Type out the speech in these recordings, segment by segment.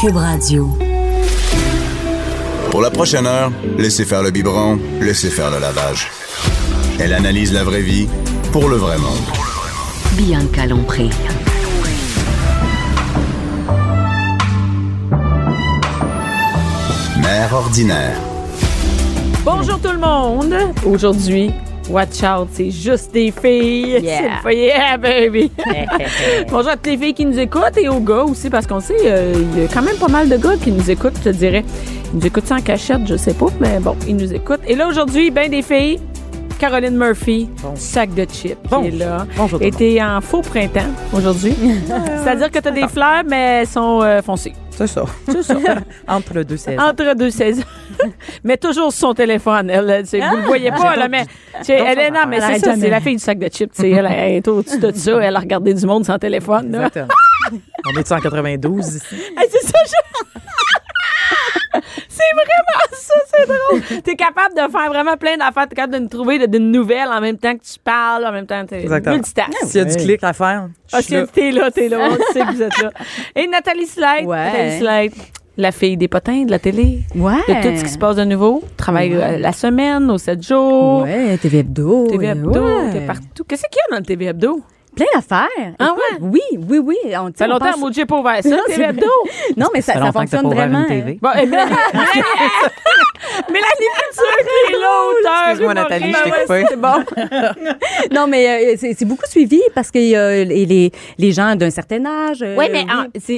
Cube Radio. Pour la prochaine heure, laissez faire le biberon, laissez faire le lavage. Elle analyse la vraie vie pour le vrai monde. Bianca Lompré. Mère ordinaire. Bonjour tout le monde. Aujourd'hui, watch out, c'est juste des filles. C'est le foyer, yeah, baby. Bonjour à toutes les filles qui nous écoutent et aux gars aussi, parce qu'on sait, euh, il y a quand même pas mal de gars qui nous écoutent, je te dirais. Ils nous écoutent sans cachette, je sais pas, mais bon, ils nous écoutent. Et là, aujourd'hui, ben des filles. Caroline Murphy, sac de chips, qui est là. Bonjour Et t'es en faux printemps aujourd'hui. C'est-à-dire que t'as des fleurs, mais elles sont euh, foncées. C'est ça. C'est ça. Entre deux saisons. Entre deux saisons. mais toujours sur son téléphone. Elle, vous le voyez pas, là, mais elle est non, mais c'est ça, c'est la fille du sac de chips. Elle, elle est au-dessus de ça. Elle a regardé du monde sans téléphone. Exactement. On est en 92 ici? C'est ça, je- C'est vraiment T'es capable de faire vraiment plein d'affaires. T'es capable de nous trouver de- d'une nouvelle en même temps que tu parles, en même temps que t'es Exactement. multitask. S'il y a du clic à faire, je Ah, suis là. t'es là, t'es là. On sait que vous êtes là. Et Nathalie Slide. Ouais. Nathalie Slide, la fille des potins de la télé. Ouais. De tout ce qui se passe de nouveau. Travaille euh, la semaine, aux 7 jours. Ouais, TV Hebdo. TV Hebdo, ouais. t'es partout. Qu'est-ce qu'il y a dans le TV Hebdo? Plein d'affaires. Ah Écoute, Oui, oui, oui. On, Ça fait on longtemps pense- n'a pas ouvert ça, c'est. Non, mais ça, Ça fonctionne vraiment. une TV. Bon, et Mélanie, Couture qui est là, auteur. Excuse-moi, Nathalie, je t'ai Ben ouais, coupé. C'est bon. Non, mais euh, c'est c'est beaucoup suivi parce que euh, les, les, gens d'un certain âge. euh, Oui, mais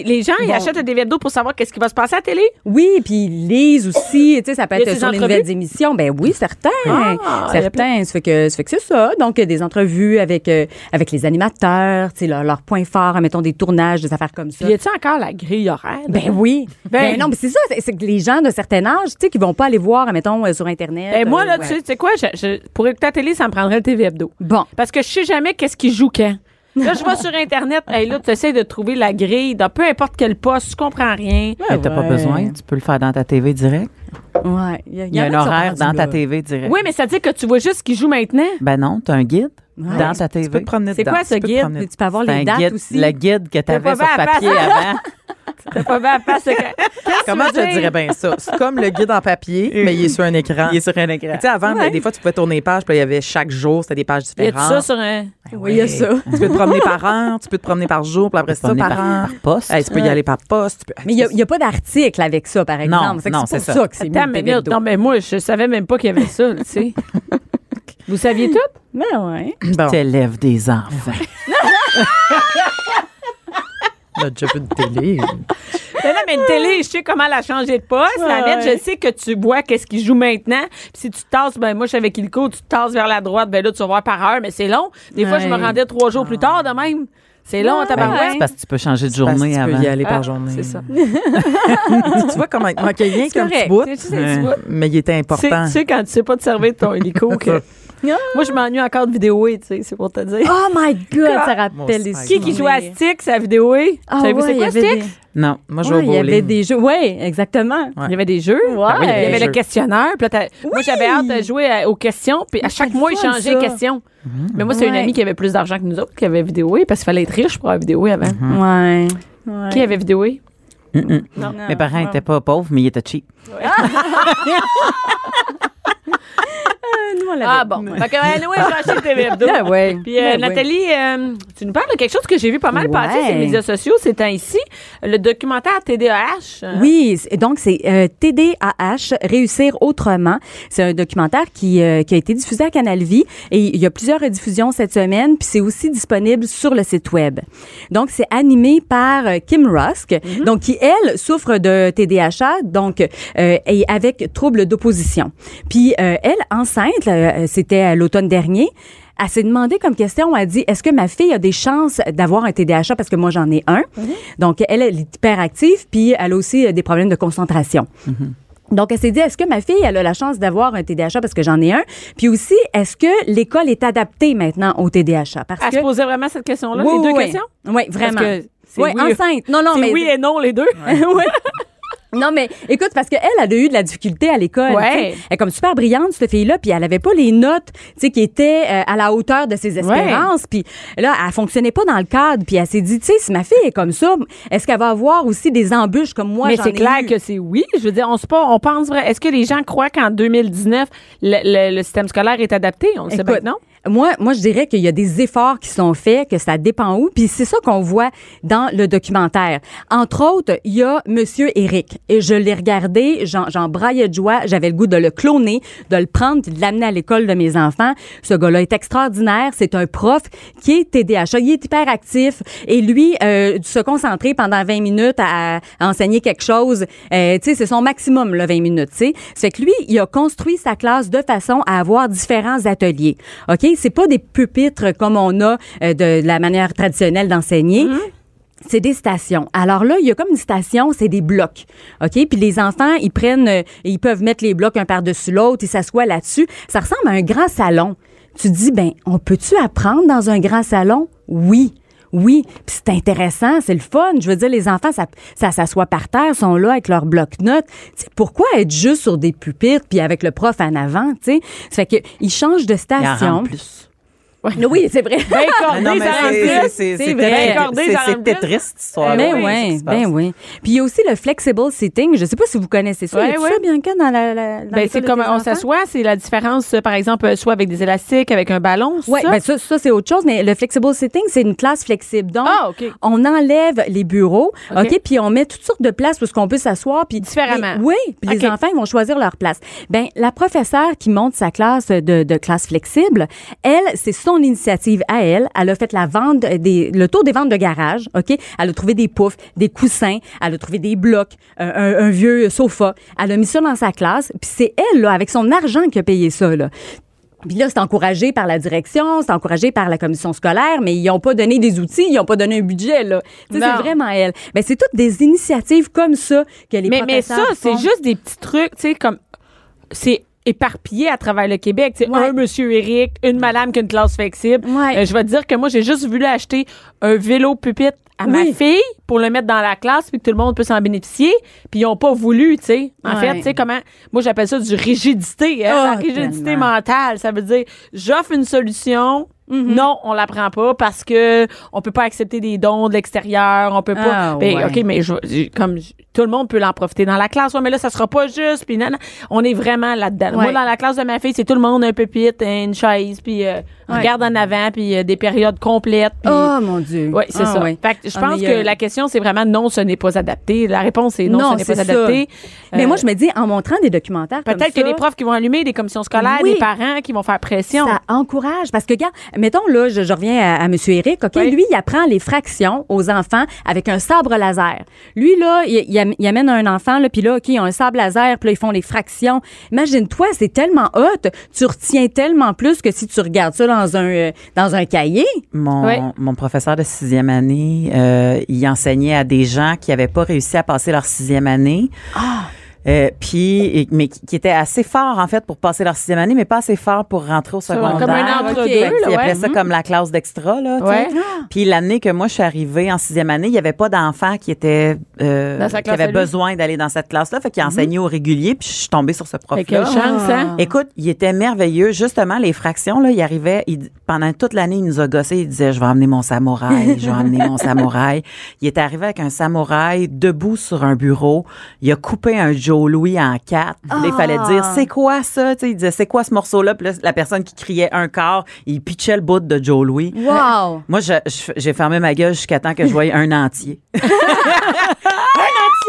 les gens, ils achètent TV Hebdo pour savoir qu'est-ce qui va se passer à la télé? Oui, puis ils lisent aussi. Tu sais, ça peut être des sur les entrevues? nouvelles émissions. Ben oui, certains. Ah, certains. Ça fait que, ça fait que c'est ça. Donc, des entrevues avec, avec les animateurs, tu leurs leur points forts, mettons des tournages, des affaires comme ça. Puis y a-tu encore la grille horaire? Ben oui. Ben- Ben, non, mais c'est ça. C'est que les gens d'un certain âge, tu sais, qui vont pas aller voir, mettons, euh, sur Internet. Ben, moi, là, euh, tu ouais. sais, tu sais quoi? je- je- pour écouter la télé, ça me prendrait le TV Hebdo. Bon. Parce que je sais jamais qu'est-ce qui joue quand. Là, je vais sur Internet, hey, là, tu essaies de trouver la grille dans peu importe quel poste, tu comprends rien. Mais t'as pas ouais. besoin, tu peux le faire dans ta TV direct. Ouais. Il y a en un horaire dans ta. TV direct. Oui, mais ça veut dire que tu vois juste ce qui joue maintenant. Ben non, t'as un guide dans ta Tu peux TV. te promener C'est quoi ce Tu peux guide? promener Puis Tu peux avoir les dates guide, aussi? le guide que t'avais pas sur papier avant. T'as pas bien à face? Comment je tu dirais bien ça? C'est comme le guide en papier, mais il est sur un écran. Il est sur un écran. Tu sais, avant, ben, des fois, tu pouvais tourner les pages, puis il y avait chaque jour, c'était des pages Y a différentes. ça sur un. Oui, il y a ça. Tu peux te promener par heure, tu peux te promener par jour, puis après ça, par, an. par poste. Hey, tu peux y aller par poste. tu peux- Mais il n'y a, pas d'article avec ça, par exemple. Non, C'est ça. ça. que c'est TV non, mais moi, je savais même pas qu'il y avait ça, tu sais. Vous saviez tout? Ben ouais. Bon, T'élèves des enfants? on a déjà vu de télé. Mais non, mais une télé, je sais comment la changer de poste. La lettre, je sais que tu vois qu'est-ce qui joue maintenant. Puis si tu tasses, ben moi, je suis avec Ilko, tu te tasses vers la droite, ben là, tu vas voir par heure, mais c'est long. Des fois, je me Ouais. rendais trois jours plus tard de même. C'est long, Ben, tabarouette. c'est parce que tu peux changer de Parce que journée tu peux avant. y aller par Ah, journée. C'est ça. tu vois comment il manquait rien qu'un petit bout, mais il était Tu sais, important. tu sais, quand tu sais pas te servir de ton hélico, que. Moi, je m'ennuie encore de vidéoer, tu sais, c'est pour te dire. Oh my God, ça Mon rappelle des. Qui qui joue à Stick, c'est à vidéoer? Ah Vous savez ouais, c'est il y quoi avait Stick? des- Non. Moi, je vais Ouais, au il y avait des jeux. Oui, exactement. Ouais. Il y avait des jeux. Ouais. Ah oui, il y avait Il y des avait le questionnaire. Puis là, t'as- Moi, j'avais hâte de jouer à- aux questions. Puis à chaque mois, ils changeaient questions. Mais moi, c'est une amie qui avait plus d'argent que nous autres qui avait vidéoé parce qu'il fallait être riche pour avoir vidéoé avant. Ouais. ouais. Qui avait vidéoé? Non. Mes parents n'étaient pas pauvres, mais ils étaient cheap. Nous, on l'avait. Ah bon. Fait que, anyway, j'ai acheté TV Hebdo. Ah ouais. Puis euh, Ben. Nathalie, euh, tu nous parles de quelque chose que j'ai vu pas mal Ouais. passer sur les médias sociaux ces temps-ci. Le documentaire TDAH. euh, Oui, donc c'est euh, TDAH, Réussir autrement. C'est un documentaire qui, euh, qui a été diffusé à Canal Vie et il y a plusieurs rediffusions cette semaine, puis c'est aussi disponible sur le site web. Donc c'est animé par euh, Kim Rusk, donc qui elle souffre de TDAH, donc euh, et avec troubles d'opposition. Puis euh, elle enceinte, euh, c'était à l'automne dernier. elle s'est demandé comme question, elle dit, est-ce que ma fille a des chances d'avoir un TDAH parce que moi j'en ai un. Donc elle, elle est hyperactive puis elle a aussi euh, des problèmes de concentration. Donc, elle s'est dit, est-ce que ma fille, elle a la chance d'avoir un TDAH parce que j'en ai un? Puis aussi, est-ce que l'école est adaptée maintenant au TDAH? Parce Elle que... se posait vraiment cette question-là, Oui, les deux oui, questions? Oui, vraiment. Parce que c'est Oui, oui. enceinte. Non, non, mais. oui et non, les deux. Oui. Non, mais écoute, parce qu'elle, elle a eu de la difficulté à l'école. Ouais. Elle est comme super brillante, cette fille-là, puis elle avait pas les notes, tu sais, qui étaient euh, à la hauteur de ses espérances. Puis là, elle fonctionnait pas dans le cadre. Puis elle s'est dit, tu sais, si ma fille est comme ça, est-ce qu'elle va avoir aussi des embûches comme moi mais c'est ai clair eu? que c'est oui. Je veux dire, on se pas, on pense vrai. Est-ce que les gens croient qu'en 2019, le, le- le système scolaire est adapté? On le sait Écoute, maintenant. Moi, moi, je dirais qu'il y a des efforts qui sont faits, que ça dépend où. Puis c'est ça qu'on voit dans le documentaire. Entre autres, il y a Monsieur Eric. Et je l'ai regardé, j'en, braillais de joie. J'avais le goût de le cloner, de le prendre de l'amener à l'école de mes enfants. Ce gars-là est extraordinaire. C'est un prof qui est TDAH. Il est hyperactif. Et lui, euh, se concentrer pendant 20 minutes à, enseigner quelque chose, euh, tu sais, c'est son maximum, là, 20 minutes, tu sais. Fait que lui, il a construit sa classe de façon à avoir différents ateliers. OK? C'est pas des pupitres comme on a euh, de, la manière traditionnelle d'enseigner. C'est des stations. Alors là, il y a comme une station, c'est des blocs. OK? Puis les enfants, ils prennent, euh, ils peuvent mettre les blocs un par-dessus l'autre, ils s'assoient là-dessus. Ça ressemble à un grand salon. Tu te dis, ben, on peut-tu apprendre dans un grand salon? Oui. Oui, puis c'est intéressant, c'est le fun. Je veux dire, les enfants, ça, ça s'assoit par terre, sont là avec leur bloc-notes. Pourquoi être juste sur des pupitres puis avec le prof en avant, tu sais? Ça fait qu'ils changent de Il en station. Oui, c'est vrai. Ben, cordé, ça c'est- plus. c'est- c'est- C'est c'est vrai. Tetris, cette histoire. Ben oui, se ben oui. Puis il y a aussi le flexible sitting. Je sais pas si vous connaissez ça. Ouais, ouais. ça, Bianca, dans la, la dans Ben, c'est comme on enfants? s'assoit, c'est la différence, euh, par exemple, euh, soit avec des élastiques, avec un ballon. Oui, ça? ben ça, ça c'est autre chose, mais le flexible sitting, c'est une classe flexible. Donc, Ah, on enlève les bureaux, OK. Puis on met toutes sortes de places où qu'on peut s'asseoir. Puis Différemment. les- oui, puis les enfants, ils vont choisir leur place. Ben, la professeure qui monte sa classe de, de classe flexible, elle, c'est son initiative à elle. Elle a fait la vente des, le tour des ventes de garage, OK? Elle a trouvé des poufs, des coussins, elle a trouvé des blocs, un, un- un vieux sofa. Elle a mis ça dans sa classe, puis c'est elle, là, avec son argent qui a payé ça, là. Puis là, c'est encouragé par la direction, c'est encouragé par la commission scolaire, mais ils n'ont pas donné des outils, ils n'ont pas donné un budget, là. C'est vraiment elle. Ben, c'est toutes des initiatives comme ça que les mais, mais ça, professeurs c'est juste des petits trucs, tu sais, comme. C'est éparpillé à travers le Québec. Ouais. Un monsieur Eric, une madame qui a une classe flexible. Ouais. Euh, je vais te dire que moi, j'ai juste voulu acheter un vélo pupitre à ma fille pour le mettre dans la classe puis que tout le monde peut s'en bénéficier. Puis ils n'ont pas voulu, tu sais. En Ouais. fait, tu sais comment... Moi, j'appelle ça du rigidité. hein, Ah, la rigidité tellement. mentale. Ça veut dire, j'offre une solution... Mm-hmm. Non, on la prend pas parce que on peut pas accepter des dons de l'extérieur, on peut pas. Ah, Ben, ouais. OK, mais je- je- comme je- tout le monde peut l'en profiter dans la classe, ouais, mais là ça sera pas juste puis non, non. on est vraiment là-dedans. Ouais. Moi dans la classe de ma fille, c'est tout le monde un pupitre, une chaise puis euh, Ouais. regarde en avant puis euh, des périodes complètes puis Oh, mon Dieu. Oui, c'est Ah, ça. ouais. Fait que je pense que euh, la question, c'est vraiment non, ce n'est pas adapté. La réponse est non, Non, ce n'est pas ça. adapté. Mais Euh, moi, je me dis, en montrant des documentaires Peut-être ça, des profs qui vont allumer, des commissions scolaires, Oui. des parents qui vont faire pression. Ça encourage. Parce que, regarde, mettons, là, je, je reviens à, à M. Eric, OK? Oui. Lui, il apprend les fractions aux enfants avec un sabre laser. Lui, là, il, il am- il amène un enfant, là, puis là, OK, ils ont un sabre laser, puis là, ils font les fractions. Imagine-toi, c'est tellement hot. Tu retiens tellement plus que si tu regardes ça dans un, euh, dans un cahier. Mon, mon professeur de sixième année, euh, il enseignait à des gens qui n'avaient pas réussi à passer leur sixième année. Euh, puis, mais qui, étaient assez forts, en fait, pour passer leur sixième année, mais pas assez forts pour rentrer au secondaire. comme un qu'ils là, ouais. appelaient ça comme la classe d'extra, là. Ouais. Puis l'année que moi, je suis arrivée en sixième année, il n'y avait pas d'enfants qui étaient euh, qui avaient besoin d'aller dans cette classe-là. Fait qu'il enseignait au régulier, puis je suis tombée sur ce prof-là. quelle chance, hein? Écoute, il était merveilleux. Justement, les fractions, là, il arrivait, il- pendant toute l'année, il nous a gossé. Il disait, je vais emmener mon samouraï, je vais emmener mon samouraï. Il est arrivé avec un samouraï debout sur un bureau. Il a coupé un Joe Louis en quatre. Là, il fallait dire, c'est quoi ça? Il disait, c'est quoi ce morceau-là? Puis là, la personne qui criait un quart, il pitchait le bout de Joe Louis. Wow! Moi, j'ai fermé ma gueule jusqu'à temps que je voyais un entier. un entier!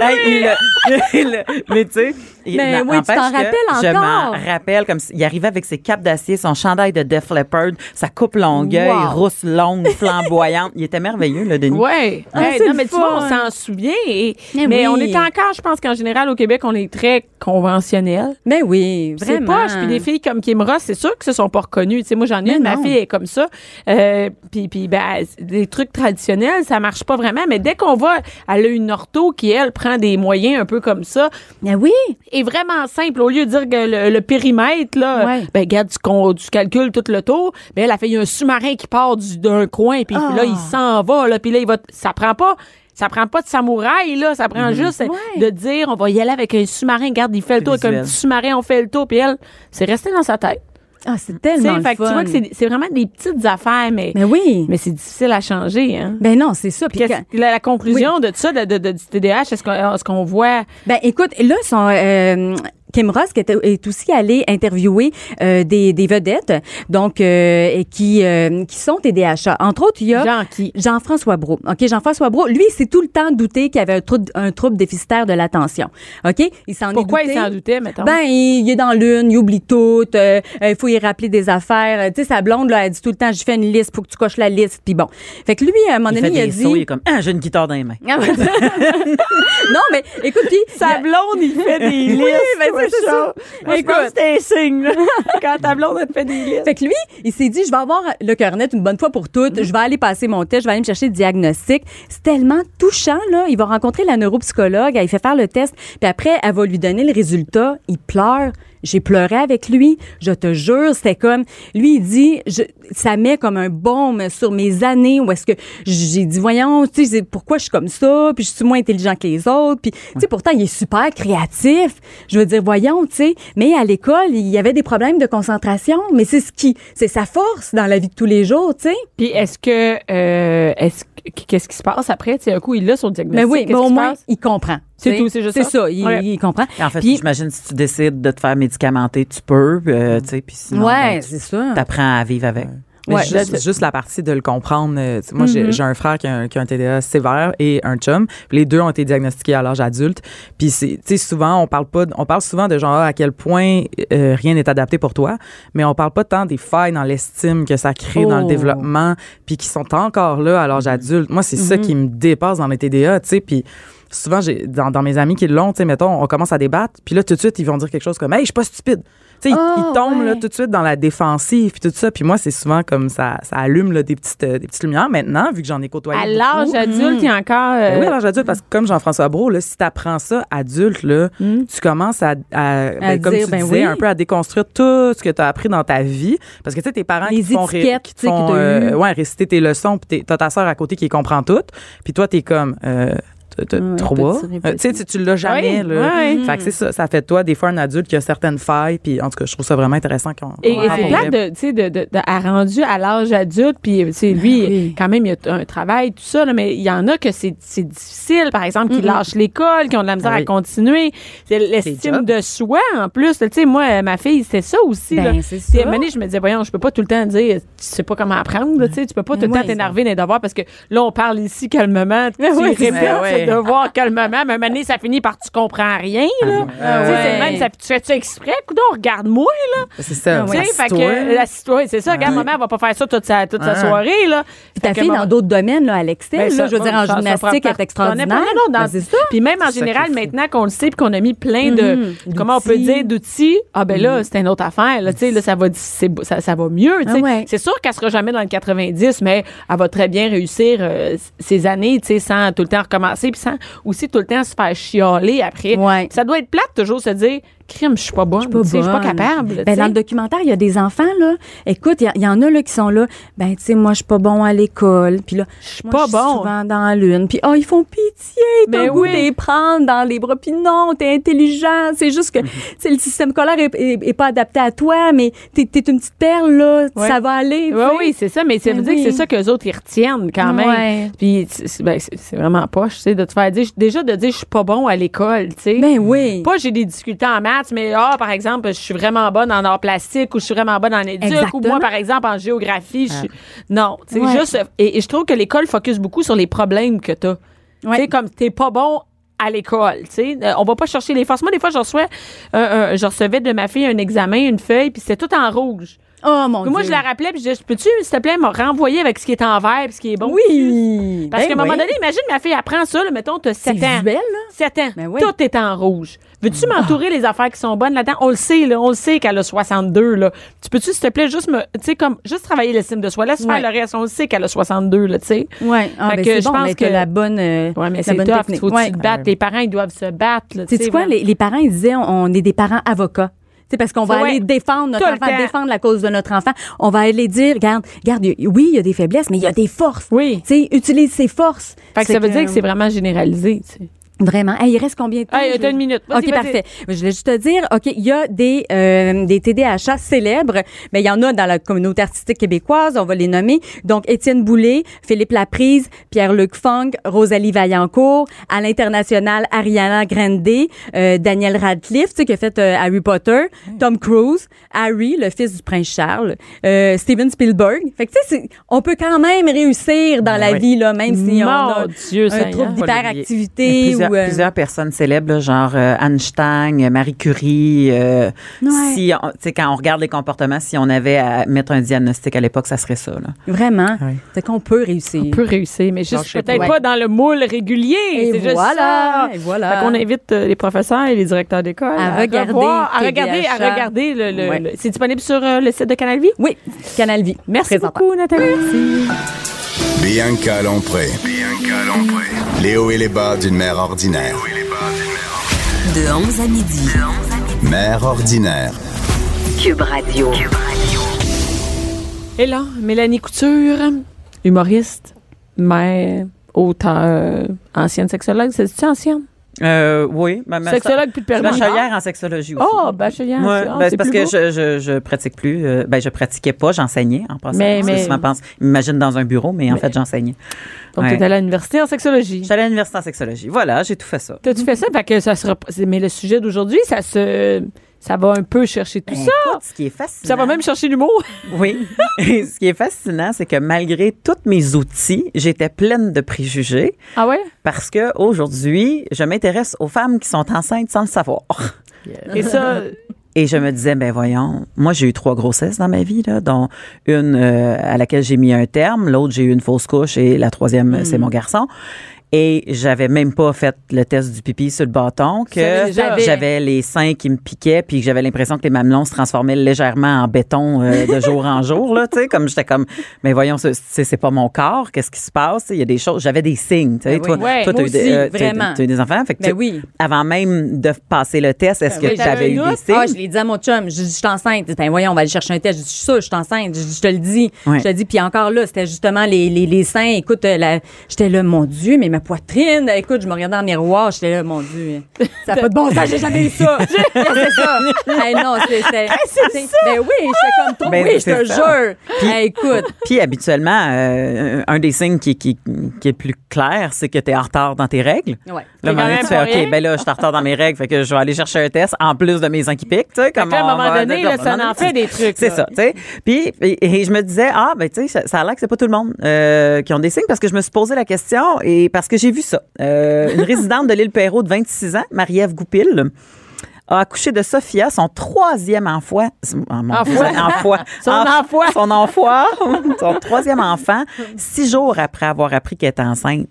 Hey, il le- il le- mais tu sais, il- Mais oui, tu t'en rappelles Je m'en encore? rappelle comme il arrivait avec ses capes d'acier, son chandail de Def Leppard, sa coupe longueuil, Wow. rousse longue, flamboyante. Il était merveilleux, le Denis. Ouais. Ah, Hey, c'est non, mais tu vois, on s'en souvient. et- Mais mais oui. on est encore, je pense qu'en général, au Québec, on est très conventionnel. Ben oui, C'est vraiment. poche. Puis des filles comme Kim Ross, c'est sûr que se sont pas reconnues. Tu sais, moi, j'en ai Mais une, ma fille est comme ça. Euh, puis, puis ben, des trucs traditionnels, ça marche pas vraiment. Mais dès qu'on va, elle a une ortho qui, elle, prend des moyens un peu comme ça, Ben oui. est vraiment simple. Au lieu de dire que le, le périmètre, là, Ouais. ben, regarde, tu, calcules tout le tour. Ben, elle a fait, il y a un sous-marin qui part du- d'un coin, puis Ah. là, il s'en va, là, puis là, il va, ça prend pas, ça prend pas de samouraï, là, ça prend juste Ouais. de dire, on va y aller avec un sous-marin, regarde, il fait le tour, avec un petit sous-marin, on fait le tour, puis elle, c'est resté dans sa tête. Ah, c'est tellement le fait que tu fun. vois que c'est, c'est vraiment des petites affaires, mais, Mais oui. mais c'est difficile à changer, hein. Ben non, c'est ça. Puis quand- la, la conclusion de ça, de, de- de- du TDAH, est-ce qu'on, est-ce qu'on voit? Ben écoute, là, son, euh, Kim Ross qui était- est aussi allée interviewer euh, des, des vedettes, donc euh, et qui euh, qui sont TDAH. Entre autres, il y a Jean qui? Jean-François Brault. OK, Jean-François Brault, lui, il s'est tout le temps douté qu'il avait un trouble, un trouble déficitaire de l'attention. OK? Il s'en est Pourquoi douté. il s'en doutait, mettons? Ben, il, il est dans l'une, il oublie tout, euh, euh, il faut y rappeler des affaires. Tu sais, sa blonde, là, elle dit tout le temps, j'ai fait une liste, faut que tu coches la liste, puis bon. Fait que lui, à un moment Il donné, il a dit... sauts, il est comme, ah, j'ai une guitare dans les mains. Ah, non, mais écoute, puis... Sa blonde, il fait des listes. Oui, ben, c'est ça. Moi, je Écoute. que c'est un signe. Quand ta blonde, te fait des listes. Fait que lui, il s'est dit, je vais avoir le cœur net une bonne fois pour toutes. Je vais aller passer mon test, je vais aller me chercher le diagnostic. C'est tellement touchant, là. Il va rencontrer la neuropsychologue, elle fait faire le test, puis après, elle va lui donner le résultat. Il pleure. J'ai pleuré avec lui. Je te jure, c'était comme, lui, il dit, je, ça met comme un baume sur mes années où est-ce que j'ai dit, voyons, tu sais, pourquoi je suis comme ça, puis je suis moins intelligent que les autres, puis, tu sais, pourtant, il est super créatif. Je veux dire, voyons, tu sais, mais à l'école, il y avait des problèmes de concentration, mais c'est ce qui, c'est sa force dans la vie de tous les jours, tu sais. Puis est-ce que, euh, est-ce que- qu'est-ce qui se passe après? Tu sais, un coup, il a son diagnostic. Mais oui, mais au moins, passe? il comprend. C'est tout, c'est juste C'est ça? ça, il, Ouais. il comprend. En fait, Puis- j'imagine si tu décides de te faire médicamenter, tu peux, euh, tu sais, puis sinon, ouais, ben, c'est ça. t'apprends à vivre avec. Mais Ouais, juste, là, juste la partie de le comprendre. euh, moi, j'ai- Mhm. j'ai un frère qui a un, qui a un TDA sévère et un chum. Les deux ont été diagnostiqués à l'âge adulte. Puis c'est, tu sais, souvent, on parle pas, de- on parle souvent de genre à quel point euh, rien n'est adapté pour toi, mais on parle pas tant des failles dans l'estime que ça crée dans le Oh. développement, puis qui sont encore là à l'âge adulte. Moi, c'est ça Mhm. qui me dépasse dans les TDA, tu sais. Puis souvent, j'ai dans, dans mes amis qui l'ont, tu sais, mettons, on commence à débattre, puis là, tout de suite, ils vont dire quelque chose comme, hey, je suis pas stupide. Tu sais, ils- Ah, ils tombent là, tout de suite dans la défensive puis tout ça. Puis moi, c'est souvent comme ça, ça allume là, des petites euh, des petites lumières. Maintenant, vu que j'en ai côtoyé À l'âge beaucoup, adulte, il y a encore. euh, ben oui, à l'âge adulte, parce que comme Jean-François Brault, là, si tu apprends ça adulte, là, tu commences à, à- ben, comme dire, tu ben disais, oui. un peu à déconstruire tout ce que tu as appris dans ta vie. Parce que tu sais, tes parents Les qui font, ré- qui font eues. ouais, réciter tes leçons, puis t'as ta sœur à côté qui comprend tout, puis toi, t'es comme... Trois. Euh, Tu sais, tu- tu l'as jamais. Oui, là. ouais. Fait que c'est ça. Ça fait de toi, des fois, un adulte qui a certaines failles. Puis en tout cas, je trouve ça vraiment intéressant qu'on. Et, et c'est plate de, tu sais, de, de, de- à rendu à l'âge adulte, puis tu sais, lui, Ah oui. quand même, il a un travail, tout ça, là, mais il y en a que c'est c'est difficile, par exemple, qui lâchent l'école, qui ont de la misère Ah oui. à continuer. C'est l'estime de soi, en plus. Tu sais, moi, ma fille, c'était ça aussi. Ben, c'est je me disais, voyons, je peux pas tout le temps dire, tu sais pas comment apprendre, là, tu sais, tu peux pas tout le temps t'énerver dans les devoirs, parce que là, on parle ici calmement, tu oui, c'est répètes tes Ouais. devoirs calmement, mais à un moment donné, ça finit par tu comprends rien, là. Ah ouais. c'est même, ça, tu fais-tu exprès? Coudon, regarde-moi, là. C'est ça. Tu sais, fait que la citoyenne, c'est ça, regarde, maman, elle va pas faire ça toute sa, toute sa Ouais. soirée, là. Puis ta fille, dans d'autres domaines, là, à l'extérieur, Ben, je veux dire, en ça gymnastique, elle est extraordinaire. Non, non, dans- Ben, ça. Puis même en général, maintenant qu'on le sait puis qu'on a mis plein de, Mhm. comment on peut D'outils. dire, d'outils, ah ben là, c'est une autre affaire. Là, tu sais, là, ça va, c'est- ça, ça va mieux. tu sais. Ah ouais. C'est sûr qu'elle sera jamais dans le 90, mais elle va très bien réussir euh, ses années, tu sais, sans tout le temps recommencer, puis sans aussi tout le temps se faire chialer après. Ouais. Ça doit être plate toujours se dire, crime, je suis pas bonne, Je suis pas je suis capable. Ben, dans le documentaire, il y a des enfants, là. Écoute, il y en a, là, qui sont là. Ben, tu sais, moi, je suis pas bon à l'école. Puis là, je suis pas bon. souvent dans la lune. Puis, oh, ils font pitié. Ben goût oui. de les prendre dans les bras. Puis non, t'es intelligent. C'est juste que, tu sais, le système scolaire est, est- est pas adapté à toi, mais t'es, t'es une petite perle, là. Ouais. Ça va aller. tu Oui, c'est ça, mais ça veut Ben dire que c'est ça qu'eux autres, ils retiennent quand même. Ouais. Puis, c'est ben, c'est- c'est vraiment poche, tu sais, de te faire dire, déjà de dire, je suis pas bon à l'école, tu sais. Ben oui. Pas j'ai des difficultés en maths, mais ah, par exemple, je suis vraiment bonne en art plastique ou je suis vraiment bonne en éduc ou moi, par exemple, en géographie. je suis- Non, Ouais. juste. Et, et je trouve que l'école focus beaucoup sur les problèmes que tu as. Ouais. Tu sais, comme t'es pas bon à l'école, tu sais. Euh, on va pas chercher les forces. Moi, des fois, je reçois, euh, euh, je recevais de ma fille un examen, une feuille, puis c'était tout en rouge. Oh mon Puis moi, Dieu. je la rappelais, puis je disais, peux-tu, s'il te plaît, me renvoyer avec ce qui est en vert, puis ce qui est bon? Oui. Parce Ben qu'à un moment oui. donné, imagine, ma fille apprend ça, là, mettons, t'as C'est 7 ans. visuel, là. 7 ans. Ben oui. Tout est en rouge. Veux-tu m'entourer les affaires qui sont bonnes là-dedans? On le sait, là. On le sait qu'elle a 62, là. Tu peux-tu, s'il te plaît, juste me, tu sais, comme, juste travailler l'estime de soi. Laisse Ouais. faire le reste. On le sait qu'elle a 62, là, tu sais. Ouais. Ah, ben je bon, pense mais que- la bonne, euh, Ouais, mais c'est technique. Faut que Ouais. tu te battes. Les parents, ils doivent se battre, là. tu sais, quoi? Les, les parents, ils disaient, on, on est des parents avocats. C'est parce qu'on va Ouais. aller défendre notre Tout enfant, défendre la cause de notre enfant. On va aller dire, regarde, regarde, oui, il y a des faiblesses, mais il y a des forces. Oui. Tu sais, utilise ses forces. Fait que ça veut dire que c'est vraiment généralisé. Vraiment. Hey, il reste combien de temps? Hey, Je- une minute. OK, parfait. Je voulais juste te dire, OK, il y a des, euh, des TDAH célèbres, mais il y en a dans la communauté artistique québécoise, on va les nommer. Donc, Étienne Boulay, Philippe Laprise, Pierre-Luc Funk, Rosalie Vaillancourt, à l'international, Ariana Grande, euh, Daniel Radcliffe, tu sais, qui a fait euh, Harry Potter, Tom Cruise, Harry, le fils du prince Charles, euh, Steven Spielberg. Fait que, tu sais, on peut quand même réussir dans la oui. vie, là, même si on a Mon Dieu, un trouble d'hyperactivité plusieurs, ou... euh, plusieurs personnes célèbres, là, genre euh, Einstein, Marie Curie. euh, Ouais. Si, on- tu sais, quand on regarde les comportements, si on avait à mettre un diagnostic à l'époque, ça serait ça. Là. Vraiment. C'est qu'on peut réussir. On peut réussir, mais juste peut-être pas. pas dans le moule régulier. Et C'est juste voilà, ça. et voilà. Fait qu'on invite euh, les professeurs et les directeurs d'école À regarder revoir, à regarder, à regarder le. le- Ouais. le- C'est disponible sur euh, le site de Canal Vie? Oui, Canal Vie. Merci beaucoup, Nathalie. Bianca Lompré. Les hauts et les bas d'une mère ordinaire. De 11 à midi. Mère ordinaire. Cube Radio. Et là, Mélanie Couture, humoriste, mère, auteur, ancienne sexologue. C'est-tu ancienne? Euh, oui. ma- ma- Sexologue plus de permis. Bachelière en sexologie aussi. Oh, bachelière. Ouais, ah, ben, c'est parce plus que je, je, je pratique plus. euh, ben, je pratiquais pas, j'enseignais en passant. Mais- mais- souvent, pense, imagine dans un bureau, mais en fait, j'enseignais. Donc, Ouais. t'es allée à l'université en sexologie. J'allais à l'université en sexologie. Voilà, j'ai tout fait ça. T'as-tu fait ça? Fait que ça sera. Mais le sujet d'aujourd'hui, ça se. Ça va un peu chercher tout ça. Écoute, ce qui est fascinant. Ça va même chercher l'humour. Oui. Et ce qui est fascinant, c'est que malgré tous mes outils, j'étais pleine de préjugés Ah ouais? parce que aujourd'hui, je m'intéresse aux femmes qui sont enceintes sans le savoir. Et ça, Et je me disais, ben voyons, moi j'ai eu trois grossesses dans ma vie, là, dont une euh, à laquelle j'ai mis un terme, l'autre j'ai eu une fausse couche et la troisième, Hmm. c'est mon garçon. Et j'avais même pas fait le test du pipi sur le bâton, que j'avais les seins qui me piquaient, puis que j'avais l'impression que les mamelons se transformaient légèrement en béton euh, de jour en jour, là, tu sais, comme j'étais comme, mais voyons, c'est- pas mon corps, qu'est-ce qui se passe? Il y a des choses, j'avais des signes, tu sais, Ben toi, oui. Toi, eu des, aussi, euh, eu des enfants, fait que Ben tu- oui. avant même de passer le test, est-ce que oui, tu avais eu j'avais un des signes? Ah, je l'ai dit à mon chum. Je dis, je suis enceinte. Ben, voyons, on va aller chercher un test. Je dis, je suis sûre, je suis enceinte. Je te le dis. Je te le dis. Puis encore là, c'était justement les, les, les seins. Écoute, euh, j'étais là, mon Dieu, mais ma poitrine. Écoute, je me regardais dans le miroir. J'étais là, mon Dieu. Ça n'a pas de bon sens. J'ai jamais eu ça. c'est ça. Hey, non, c'est, c'est- Ben oui, j'étais comme trop. Ben, oui, je te jure. Hey, écoute. Puis habituellement, euh, un des signes qui, qui, qui est plus clair, c'est que tu es en retard dans tes règles. Ouais. Là, à un moment donné, tu fais, rien. OK, ben là, je suis en retard dans mes règles, fait que je vais aller chercher un test en plus de mes seins qui piquent, tu sais, comme à un moment va- donné, là, ça en fait des trucs, C'est ça, tu sais. Puis, et, et je me disais, ah, ben, tu sais, ça, ça a l'air que c'est pas tout le monde euh, qui ont des signes parce que je me suis posé la question et parce que j'ai vu ça. Euh, une résidente de l'île Perrault de 26 ans, Marie-Ève Goupil, a accouché de Sophia, son troisième enfant. Son Enf- enfant. Son enfant. son troisième enfant, six jours après avoir appris qu'elle était enceinte.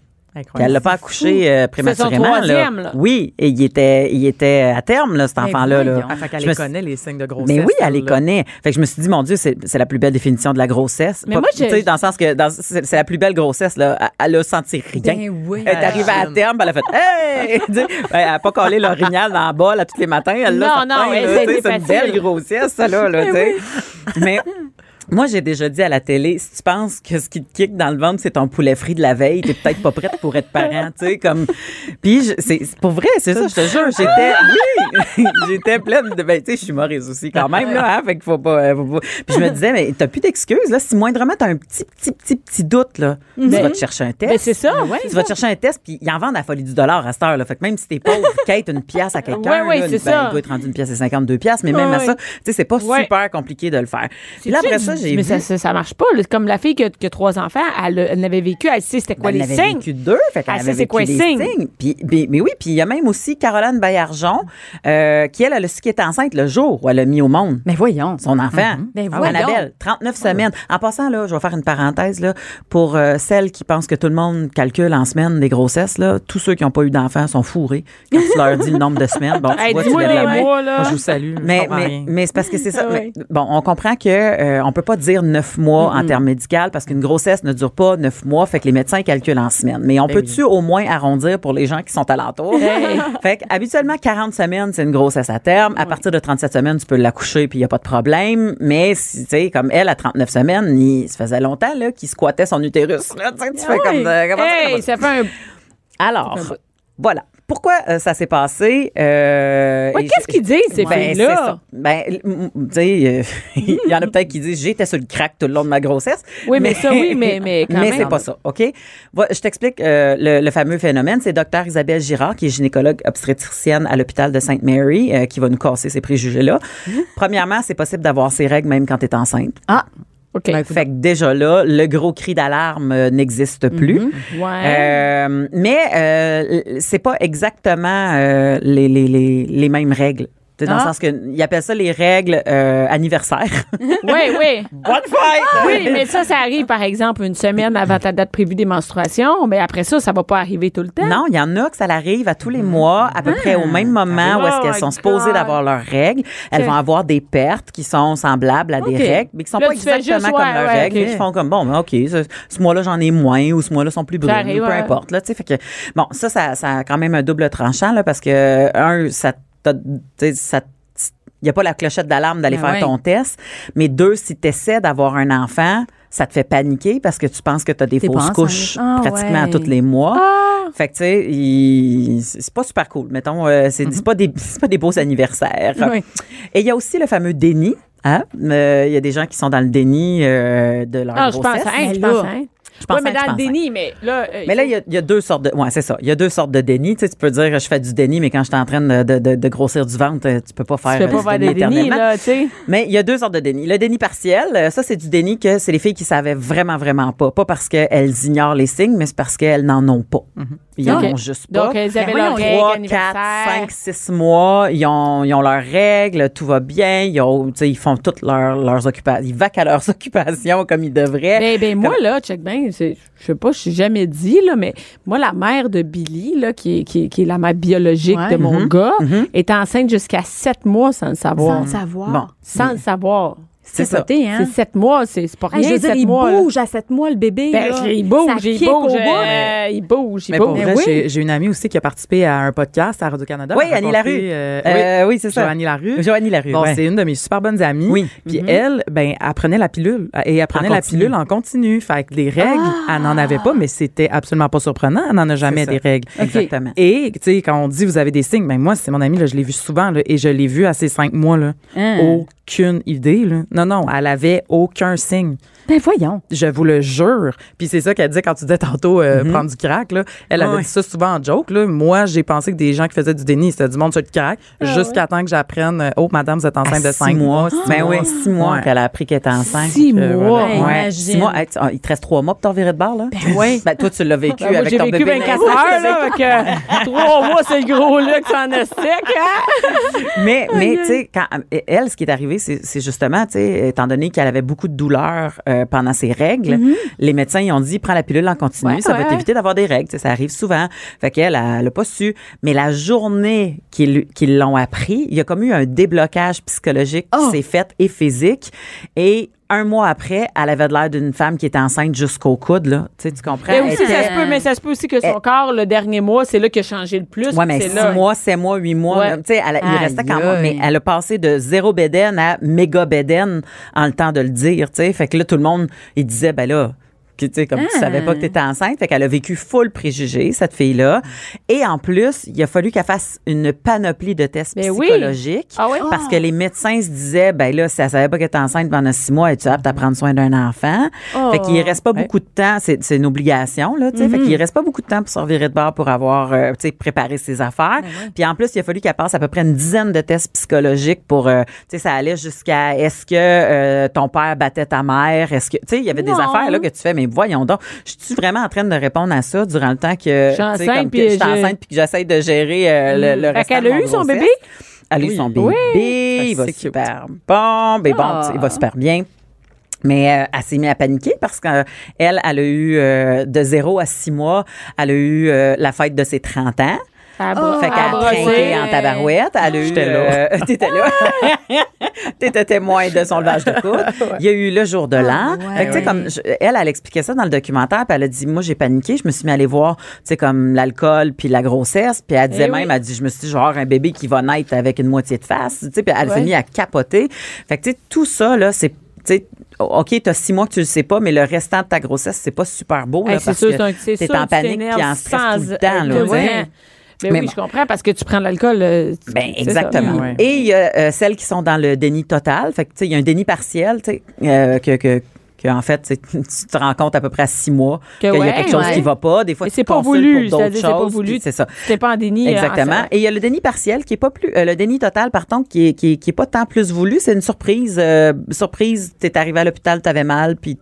Qu'elle l'a pas accouché euh, prématurément. là. troisième, là. Oui, et il était, il était à terme, là, cet enfant-là. Là. voyons. Ah, fait qu'elle Je les me suis- connaît, les signes de grossesse. Mais oui, elle les là. connaît. Fait que je me suis dit, mon Dieu, c'est c'est la plus belle définition de la grossesse. Mais Pas- moi, j'ai- dans le sens que c'est la plus belle grossesse, là. Elle- Elle a senti rien. Ben oui. Elle est arrivée à terme, puis elle a fait Hey! Sais, elle a pas collé l'orignal dans la bol à tous les matins. Elle l'a Non, non, là. elle, C'est une belle grossesse, ça, là. là, tu sais. Mais. Moi, j'ai déjà dit à la télé, si tu penses que ce qui te kick dans le ventre, c'est ton poulet frit de la veille, t'es peut-être pas prête pour être parent, tu sais, comme... Puis, c'est pour vrai, c'est ça, je te jure, j'étais... Oui! j'étais pleine de... Ben, tu sais, je suis humoriste aussi, quand même, là, hein, fait qu'il faut pas... euh, faut pas- Puis je me disais, mais t'as plus d'excuses, là, si moindrement t'as un petit, petit, petit, petit doute, là, tu vas te chercher un test. Ben, c'est ça. Tu vas te chercher un test, puis ils en vendent à la folie du dollar à cette heure. Là. Fait que même si t'es pauvre, quête une pièce à quelqu'un, Ouais, ouais, là, ben, il doit être rendu une pièce et 52 pièces, mais même Ouais, à ça, ouais. tu sais, c'est pas Ouais. super compliqué de le faire. Puis C'est-tu du ça, j'ai mais vu. ça, ça, ça marche pas. là. Comme la fille qui a, qui a trois enfants, elle, elle n'avait vécu, elle sait c'était quoi Ben, les elle avait signes. vécu deux, fait qu'elle Elle sait avait c'est vécu quoi les signes. signes. Puis, puis- mais oui, puis il y a même aussi Caroline Bayarjon, euh, qui elle, elle qu'elle était enceinte le jour où elle a mis au monde Mais voyons. son enfant. Ben Ah, voyons. Annabelle, 39 semaines. En passant, là, je vais faire une parenthèse, là, pour euh, celles qui pensent que tout le monde calcule en semaine des grossesses, là, tous ceux qui n'ont pas eu d'enfants sont fourrés quand tu leur dis le nombre de semaines. Bon, tu Hey, vois, tu dis-moi lèves la les main. mois, là. Moi, je vous salue. Mais, mais, mais c'est parce que c'est ça. Ah mais, bon, on comprend que euh, on peut pas dire neuf mois en termes médical parce qu'une grossesse ne dure pas neuf mois, fait que les médecins calculent en semaines. Mais on peut-tu au moins arrondir pour les gens qui sont alentours? fait que habituellement, 40 semaines, c'est une grossesse à terme. À partir de 37 semaines, tu peux l'accoucher puis il y a pas de problème. Mais, si, tu sais, comme elle, à 39 semaines, il, ça faisait longtemps là, qu'il squattait son utérus. Là, tu fais comme... de- ça, comment Hey, ça? ça fait un. Alors, voilà. Pourquoi euh, ça s'est passé? Euh, Ouais, qu'est-ce qu'ils disent, ces ben, c'est filles-là? ça. Ben, tu sais, euh, il y en a peut-être qui disent j'étais sur le crack tout le long de ma grossesse. Oui, mais ça, oui, mais- mais quand mais même. c'est pas ça, OK? Je t'explique euh, le, le fameux phénomène. C'est docteur Isabelle Girard, qui est gynécologue obstétricienne à l'hôpital de Sainte-Mary, qui va nous casser ces préjugés-là. Mmh. Premièrement, c'est possible d'avoir ses règles même quand tu es enceinte. Ah, OK. Fait que déjà là, le gros cri d'alarme euh, n'existe plus. Ouais. Euh, mais euh, c'est pas exactement euh, les, les, les, les mêmes règles. Dans Ah. le sens qu'ils appellent ça les règles euh, anniversaires. oui, oui. Bonne fête! Oui, mais ça, ça arrive, par exemple, une semaine avant ta date prévue des menstruations. Mais après ça, ça va pas arriver tout le temps. Non, il y en a que ça l'arrive à tous les mois, à peu près au même moment où est-ce Oh qu'elles my sont supposées d'avoir leurs règles. Elles vont avoir des pertes qui sont semblables à des règles, mais qui sont Là, pas exactement juste, comme ouais, leurs ouais, règles. ok. Ils font comme, bon, ben, OK, ce, ce mois-là, j'en ai moins ou ce mois-là sont plus brunes, arrive, peu ouais. importe. Là, tu sais, fait que, bon, ça, ça, ça a quand même un double tranchant, là, parce que, un, ça ça il n'y a pas la clochette d'alarme d'aller Ben faire ouais. ton test. Mais deux, si tu essaies d'avoir un enfant, ça te fait paniquer parce que tu penses que tu as des fausses couches. Ah, pratiquement à tous les mois. Ah! Fait que, tu sais, il- c'est pas super cool. Mettons, euh, c'est c'est pas, des- c'est pas des beaux anniversaires. Oui. Et il y a aussi le fameux déni. Hein? Euh, Il y a des gens qui sont dans le déni euh, de leur Ah, je pense, grossesse. hein, je pense, hein. Je pense Oui, mais dans le déni, mais là. euh, Mais là, il y a, il y a deux sortes de. Ouais, c'est ça. Il y a deux sortes de déni. Tu, sais, tu peux dire, je fais du déni, mais quand je suis en train de, de- de- de grossir du ventre, euh, tu peux pas faire. tu fais pas euh, faire des dénis, là, tu sais. Mais il y a deux sortes de déni. Le déni partiel, ça, c'est du déni que c'est les filles qui savaient vraiment, vraiment pas. Pas parce qu'elles ignorent les signes, mais c'est parce qu'elles n'en ont pas. Ils en Ok. ont juste pas. Donc, elles avaient leurs voyons, règles, Trois, quatre, anniversaires. cinq, six mois, ils ont, ils ont leurs règles, tout va bien, ils, ont, ils font toutes leurs, leurs occupations, ils vaquent à leurs occupations comme ils devraient. Ben, ben moi, là, check bien, c'est- je sais pas, je suis jamais dit, là, mais moi, la mère de Billy, là, qui est, qui est, qui est la mère biologique Ouais. de mon Mhm. gars, est enceinte jusqu'à sept mois sans le savoir. sans le savoir. Bon. Sans le savoir. C'est ça. Hein? C'est sept mois, c'est c'est pas Hey, rien, je veux dire, sept il mois. là. bouge à 7 mois, le bébé. Ben, là. il bouge, Ça il bouge, bout. euh, il bouge, il Mais bouge. oui. j'ai- une amie aussi qui a participé à un podcast à Radio-Canada. Oui, Annie Larue. euh, Euh, oui, c'est ça. Joannie Larue. Joannie Larue. Bon, ouais. c'est une de mes super bonnes amies. Oui. Puis elle, ben, elle prenait la pilule. Et elle prenait En la pilule en continu. Fait que les règles, elle n'en avait pas, mais c'était absolument pas surprenant. Elle n'en a jamais des règles. Exactement. Et, tu sais, quand on dit vous avez des signes, ben moi, c'est mon amie, là, je l'ai vu souvent, là, et je l'ai vu à ces cinq mois, là. Hein? Aucune idée, là. Non, non, elle avait aucun signe. Ben voyons. Je vous le jure. Puis c'est ça qu'elle disait quand tu disais tantôt euh, prendre du crack. Là. Elle avait. Ouais. dit ça souvent en joke. Là. Moi, j'ai pensé que des gens qui faisaient du déni, c'était du monde sur le crack, jusqu'à temps que j'apprenne euh, Oh, madame, vous êtes À enceinte de six cinq mois. six Ben mois. oui, six mois Ouais. qu'elle a appris qu'elle était enceinte. Six Euh, mois. voilà. Ouais. Ouais, Imagine. six mois. Hey, tu- ah, il te reste trois mois pour t'en virer de bord, là? Ben oui. Ben, toi, tu l'as vécu Ben, moi, avec j'ai ton vécu bébé 24 naissant. heures, là, avec euh, trois mois, c'est le gros là que en a sec, hein? Mais, mais tu sais, quand elle, ce qui est arrivé, c'est c'est justement, tu sais, étant donné qu'elle avait beaucoup de douleurs euh, pendant ses règles, les médecins ils ont dit prends la pilule en continu, Ouais, ça va ouais. t'éviter d'avoir des règles. Ça arrive souvent. Fait qu'elle, elle n'a pas su. Mais la journée qu'ils l'ont appris, il y a comme eu un déblocage psychologique qui Oh. s'est fait et physique. Et un mois après, elle avait de l'air d'une femme qui était enceinte jusqu'au coude, là. Tu sais, tu comprends? Mais ça se peut, mais ça se peut aussi que son Elle- corps, le dernier mois, c'est là qu'il a changé le plus. Ouais, mais c'est six là. mois, sept mois, huit mois. Ouais. là, Tu sais, elle il restait quand même, mais elle a passé de zéro bédaine à méga bédaine en le temps de le dire, tu sais. Fait que là, tout le monde, il disait, ben là, tu sais, comme tu Ah. savais pas que tu étais enceinte. Fait qu'elle a vécu full préjugés, cette fille-là. Et en plus, il a fallu qu'elle fasse une panoplie de tests Ben oui. psychologiques. Ah oui? Parce que les médecins se disaient, ben là, si elle savait pas qu'elle était enceinte pendant six mois, es-tu apte à prendre soin d'un enfant? Oh. Fait qu'il reste pas beaucoup de temps. C'est, une obligation, là, tu sais. Fait qu'il reste pas beaucoup de temps pour se revirer de bord pour avoir, euh, tu sais, préparé ses affaires. Puis en plus, il a fallu qu'elle passe à peu près une dizaine de tests psychologiques pour, euh, tu sais, ça allait jusqu'à est-ce que euh, ton père battait ta mère? Est-ce que, tu sais, il y avait des affaires, là, que tu fais, mais voyons donc, je suis vraiment en train de répondre à ça durant le temps que, Je suis enceinte, puis que j'essaye de gérer euh, le, le qu'elle de a eu son bébé? Elle a eu son bébé. Oui. Il va cute. super bon. Ben bon, Ah. il va super bien. Mais euh, elle s'est mise à paniquer parce qu'elle, elle a eu euh, de 0 à 6 mois, elle a eu euh, la fête de ses 30 ans. À bro- fait qu'elle a trinqué en tabarouette. Elle a eu, J'étais là. euh, T'étais là. T'étais témoin de son levage de coude. Il y a eu le jour de l'an. Fait que, tu sais, comme, je- elle, elle expliquait ça dans le documentaire, puis elle a dit, moi, j'ai paniqué, je me suis mis à aller voir, tu sais, comme l'alcool puis la grossesse, puis elle disait Eh même, oui. elle dit, je me suis dit, genre, un bébé qui va naître avec une moitié de face, tu sais, puis elle s'est Ouais. mise à capoter. Fait que, tu sais, tout ça, là, c'est, tu sais, OK, t'as six mois que tu le sais pas, mais le restant de ta grossesse, c'est pas super beau, là, Hey, parce sûr, que c'est un- c'est t'es sûr en que tu panique puis en stress sans- tout le temps, là, Mais oui, bon. je comprends, parce que tu prends de l'alcool. euh, Ben, ça. exactement. Et il y a euh, celles qui sont dans le déni total. Fait que, tu sais, il y a un déni partiel, tu sais, euh, que, que, que, en fait, tu te rends compte à peu près à six mois Que qu'il y a quelque chose ouais. qui va pas. Des fois, tu c'est te pas voulu, pour d'autres c'est-à-dire c'est pas choses, voulu. C'est ça. T'es pas en déni. euh, Exactement. en- Et il y a le déni partiel qui est pas plus, euh, le déni total, par contre, qui est, qui est, qui est pas tant plus voulu. C'est une surprise. euh, surprise, t'es arrivé à l'hôpital, t'avais mal, puis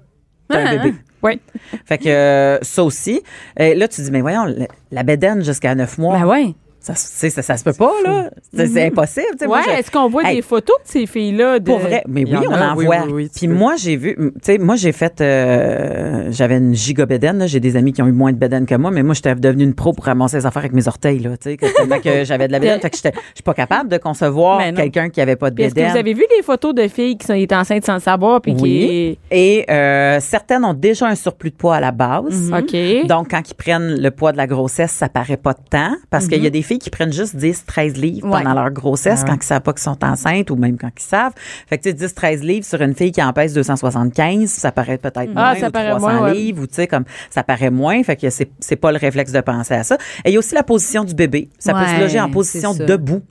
t'as un Ah. bébé. Oui. Fait que euh, ça aussi. Et là, tu dis, mais voyons, la, la bédaine jusqu'à neuf mois. Ben ouais. Ça, sais, ça, ça se peut pas, là. C'est c'est impossible. Ouais, je- est-ce qu'on voit Hey, des photos de ces filles-là? De... Pour vrai, mais oui, on a, en oui, voit. oui, oui, tu Puis moi, j'ai vu, tu sais, moi, j'ai fait, euh, j'avais une gigabédaine, là. J'ai des amis qui ont eu moins de bédaine que moi, mais moi, j'étais devenue une pro pour ramasser les affaires avec mes orteils, là. Tu sais, que, tellement que j'avais de la bédaine. fait que je suis pas capable de concevoir quelqu'un qui avait pas de Puis Est-ce que bédaine. vous avez vu des photos de filles qui sont étaient enceintes sans le savoir? Puis Oui. Et euh, certaines ont déjà un surplus de poids à la base. qui. OK. Donc, quand ils prennent le poids de la grossesse, ça paraît pas de temps. Parce qu'il y a des filles qui prennent juste 10, 13 livres Ouais. pendant leur grossesse quand ils savent pas qu'ils sont enceintes ou même quand ils savent. Fait que, tu sais, 10, 13 livres sur une fille qui en pèse 275, ça paraît peut-être moins Ah, ça ou paraît 300 moins, livres ou, tu sais, comme, ça paraît moins. Fait que c'est, pas le réflexe de penser à ça. Et il y a aussi la position du bébé. Ça peut se loger en position debout.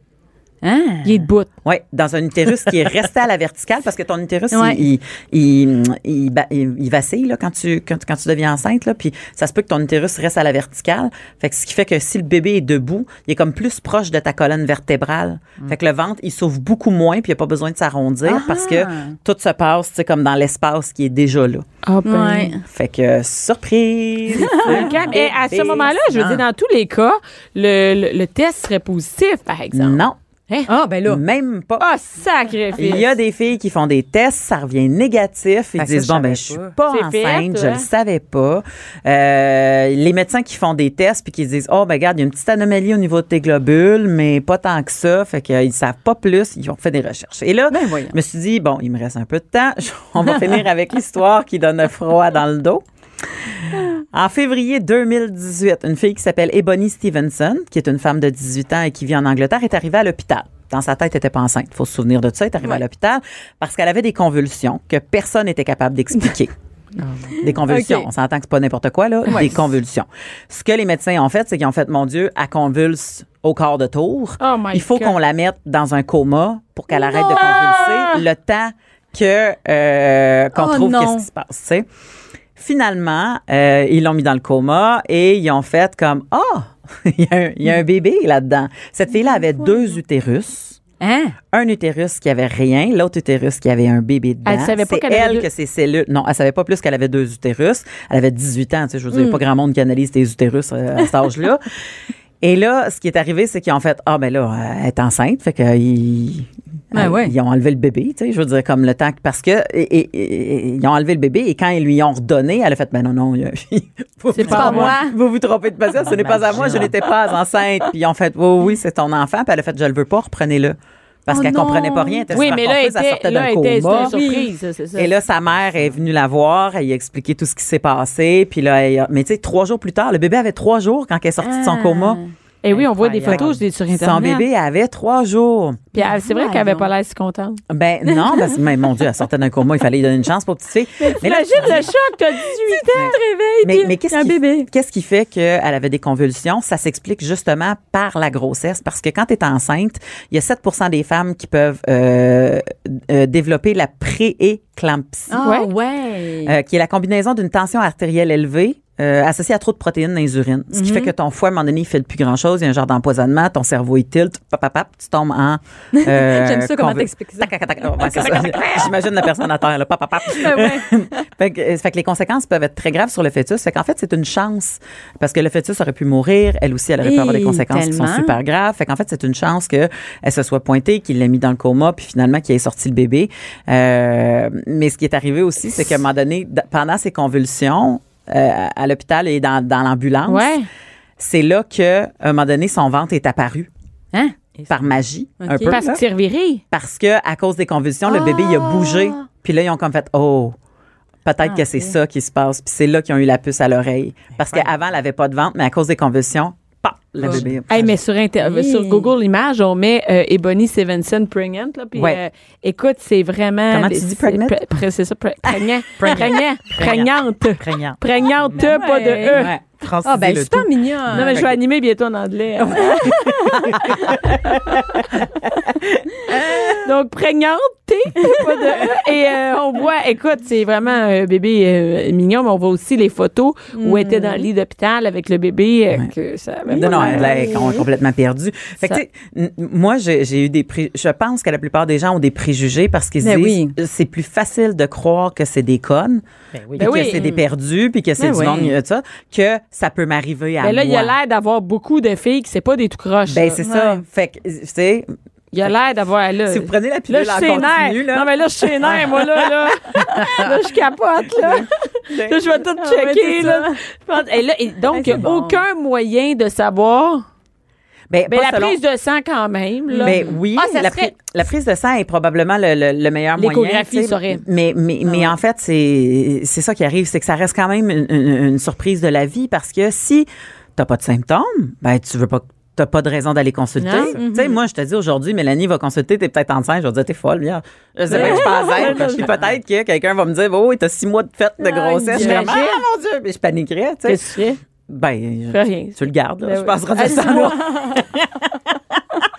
Hein? Il est debout. Oui, dans un utérus qui est resté à la verticale parce que ton utérus, Ouais. il, il, il, il, vacille là, quand, tu, quand, quand tu deviens enceinte. Là, puis ça se peut que ton utérus reste à la verticale. Fait que ce qui fait que si le bébé est debout, il est comme plus proche de ta colonne vertébrale. Fait que le ventre, il s'ouvre beaucoup moins puis il n'y a pas besoin de s'arrondir Ah! parce que tout se passe tu sais, comme dans l'espace qui est déjà là. Ah, ben. Ouais. Fait que surprise! Et à ce moment-là, je veux dire, dans tous les cas, le, le, le test serait positif, par exemple. Non, Ah, ben là. même pas. Ah, sacrifice. Il y a des filles qui font des tests, ça revient négatif. Ils ça, disent, bon, ben, je suis pas. enceinte, fait, je hein? le savais pas. Euh, les médecins qui font des tests puis qui disent, oh, ben, regarde, il y a une petite anomalie au niveau de tes globules, mais pas tant que ça. Fait qu'ils savent pas plus. Ils ont fait des recherches. Et là, Ben, je me suis dit, bon, il me reste un peu de temps. On va finir avec l'histoire qui donne froid dans le dos. En février 2018, une fille qui s'appelle Ebony Stevenson, qui est une femme de 18 ans et qui vit en Angleterre, est arrivée à l'hôpital. Dans sa tête, elle n'était pas enceinte. Il faut se souvenir de ça. Elle est arrivée à l'hôpital parce qu'elle avait des convulsions que personne n'était capable d'expliquer. Des convulsions. Ok. On s'entend que c'est pas n'importe quoi, là. Des convulsions. Ce que les médecins ont fait, c'est qu'ils ont fait, mon Dieu, elle convulse au quart de tour. Oh Il faut qu'on la mette dans un coma pour qu'elle arrête de convulser le temps que euh, qu'on Oh trouve qu'est-ce qui se passe. tu sais. Finalement, euh, ils l'ont mis dans le coma et ils ont fait comme ah, il y, a un- il y a un bébé là-dedans. Cette fille-là avait deux utérus. Hein? Un utérus qui avait rien, l'autre utérus qui avait un bébé dedans. Elle savait pas C'est qu'elle avait elle deux- que ses cellules. Non, elle savait pas plus qu'elle avait deux utérus. Elle avait 18 ans, tu sais, je veux dire, Mm. pas grand monde qui analyse tes utérus euh, à cet âge-là. Et là, ce qui est arrivé, c'est qu'ils ont fait ah ben là, elle est enceinte, fait qu'ils Ben ouais. ils ont enlevé le bébé, tu sais, je veux dire comme le temps que- parce que et- et- et- ils ont enlevé le bébé et quand ils lui ont redonné, elle a fait ben non non, il y a- vous, C'est vous- pas moi. Vous vous trompez de patient, ce n'est pas à moi, je n'étais pas enceinte. Puis ils ont fait oui oui, c'est ton enfant, puis elle a fait je le veux pas, reprenez-le. Parce Oh qu'elle non. comprenait pas rien, elle était Oui, mais là, elle était, sortait d'un était, coma. une surprise, c'est ça. Et là, sa mère est venue la voir, elle lui a expliqué tout ce qui s'est passé. Puis là, elle a- mais tu sais, trois jours plus tard, le bébé avait trois jours quand elle est sortie de son Ah. coma. Et oui, on voit des photos je l'ai sur Son Internet. bébé avait trois jours. Puis elle- c'est vrai qu'elle avait pas l'air si contente. Ben non, parce que mais mon Dieu, elle sortait d'un coma, il fallait lui donner une chance pour petite fille. Mais là, Imagine le choc, t'as 18 ans, te réveilles, mais, mais qu'est-ce un qui, bébé. qu'est-ce qui fait qu'elle avait des convulsions? Ça s'explique justement par la grossesse. Parce que quand tu es enceinte, il y a 7% des femmes qui peuvent euh, euh, développer la pré-éclampsie, Ah, Ouais. ouais. euh, qui est la combinaison d'une tension artérielle élevée euh, associée à trop de protéines dans les urines. Ce qui fait que ton foie, à un moment donné, il fait plus grand-chose. Il y a un genre d'empoisonnement. Ton cerveau, il tilt. Pap, pap, pap, tu tombes en... euh, J'aime ça, comment t'expliques ça. Ça. J'imagine la personne à terre, là. Pap, pap, ouais. Fait que, fait que les conséquences peuvent être très graves sur le fœtus. Fait qu'en fait, c'est une chance parce que le fœtus aurait pu mourir. Elle aussi, elle aurait pu avoir des conséquences qui sont super graves. Fait qu'en fait, c'est une chance qu'elle se soit pointée, qu'il l'ait mis dans le coma, puis finalement qu'il ait sorti le bébé. Euh, mais ce qui est arrivé aussi, c'est qu'à un moment donné, pendant ses convulsions, euh, à l'hôpital et dans, dans l'ambulance, Ouais. c'est là que, à un moment donné, son ventre est apparu Hein? par magie, un peu. Parce reviré. Parce que à cause des convulsions, le bébé il a bougé. Puis là ils ont comme fait oh peut-être que c'est ça qui se passe. Puis c'est là qu'ils ont eu la puce à l'oreille. Parce qu'avant elle avait pas de ventre, mais à cause des convulsions, le bébé. Hey, mais sur, Inter- Hey. sur Google Images, on met euh, Ebony Stevenson pregnant. Là, puis, Ouais. euh, écoute, c'est vraiment. Comment tu c'est- dis pregnant? pre- pre- C'est ça, pre- prégnant. Prégnant. Prégnante. Prégnant. Prégnante, pas de E. Ouais. Ah, ben, super tout. mignon. Non, mais je vais animer bientôt en anglais. Donc, prégnante, T, pas de E. Et euh, on voit, écoute, c'est vraiment un bébé euh, mignon, mais on voit aussi les photos où elle était dans le lit d'hôpital avec le bébé. euh, que ça avait Non, pas non, l'air. elle est com- complètement perdue. Fait que, Ça- tu sais, n- moi, j'ai j'ai eu des pré- Je pense que la plupart des gens ont des préjugés parce qu'ils Ben disent oui. euh, c'est plus facile de croire que c'est des connes, Ben oui. puis Ben que oui. c'est des perdus, puis que c'est Ben du oui. monde, euh, ça, que ça peut m'arriver à Mais là, il a moi. l'air d'avoir beaucoup de filles qui c'est pas des tout croches. Ben, là. c'est ça. Fait que, tu sais, Il a l'air d'avoir là. si vous prenez la Là, pilule je en suis continu, là. Non, mais là, je suis nerfs, moi, là, là. là, je capote, là. Là, je vais tout Ah ouais, checker, là. Et là, et donc, Ouais, c'est bon. aucun moyen de savoir. Ben, la selon- prise de sang, quand même, là. Ben oui, Ah, la, serait- pri- la prise de sang est probablement le, le- le meilleur moyen. Saurait. Mais, mais, mais en fait, c'est c'est ça qui arrive, c'est que ça reste quand même une, une- une surprise de la vie parce que si t'as pas de symptômes, ben tu veux pas t'as pas de raison d'aller consulter. Tu sais, moi, je te dis aujourd'hui, Mélanie va consulter, t'es peut-être enceinte, je vais te dire, t'es folle, bien. Je sais pas que je enceinte. Puis peut-être que quelqu'un va me dire, oh, t'as six mois de fête de grossesse. Je ah, mon Dieu, mais je paniquerais, tu sais. Ben, je- rien. tu le gardes, là. Ben je oui. passerai Ah, temps, dis-moi.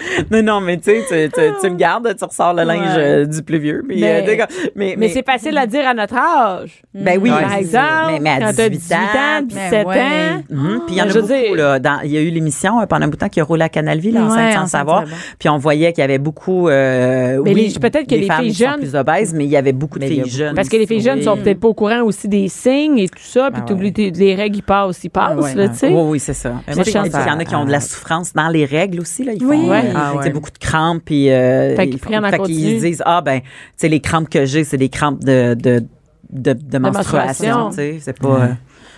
non, non, mais tu sais, tu, tu- tu le gardes, tu ressors le linge euh, du plus vieux. puis, Mais- euh, mais, Mais c'est facile à dire à notre âge. Ben oui, Par exemple, mais, mais à quand t'as 18, 18 ans, ans. 17 ouais. ans. Mhm. Puis il y en a beaucoup, dire- là. Dans- Il y a eu l'émission euh, pendant un bout de temps qui a roulé à Canalville, là, enceinte Ouais, sans savoir. Puis on voyait qu'il y avait beaucoup. euh, Mais oui, les- peut-être que des les femmes filles jeunes- plus obèses, mais il y avait beaucoup de filles jeunes. Parce que les filles jeunes sont peut-être pas au courant aussi des signes et tout ça, puis Ah ouais. tes- les règles, ils passent, ils passent, ouais. tu sais. Oui, oui, c'est ça. Tu Il y en a qui ont de la souffrance dans les règles aussi. Là. Ils Oui. font Ah ouais. beaucoup de crampes. Puis, euh, Fait qu'ils ils font- fait disent Ah, ben, les crampes que j'ai, c'est des crampes de, de, de, de menstruation. menstruation. C'est pas. euh,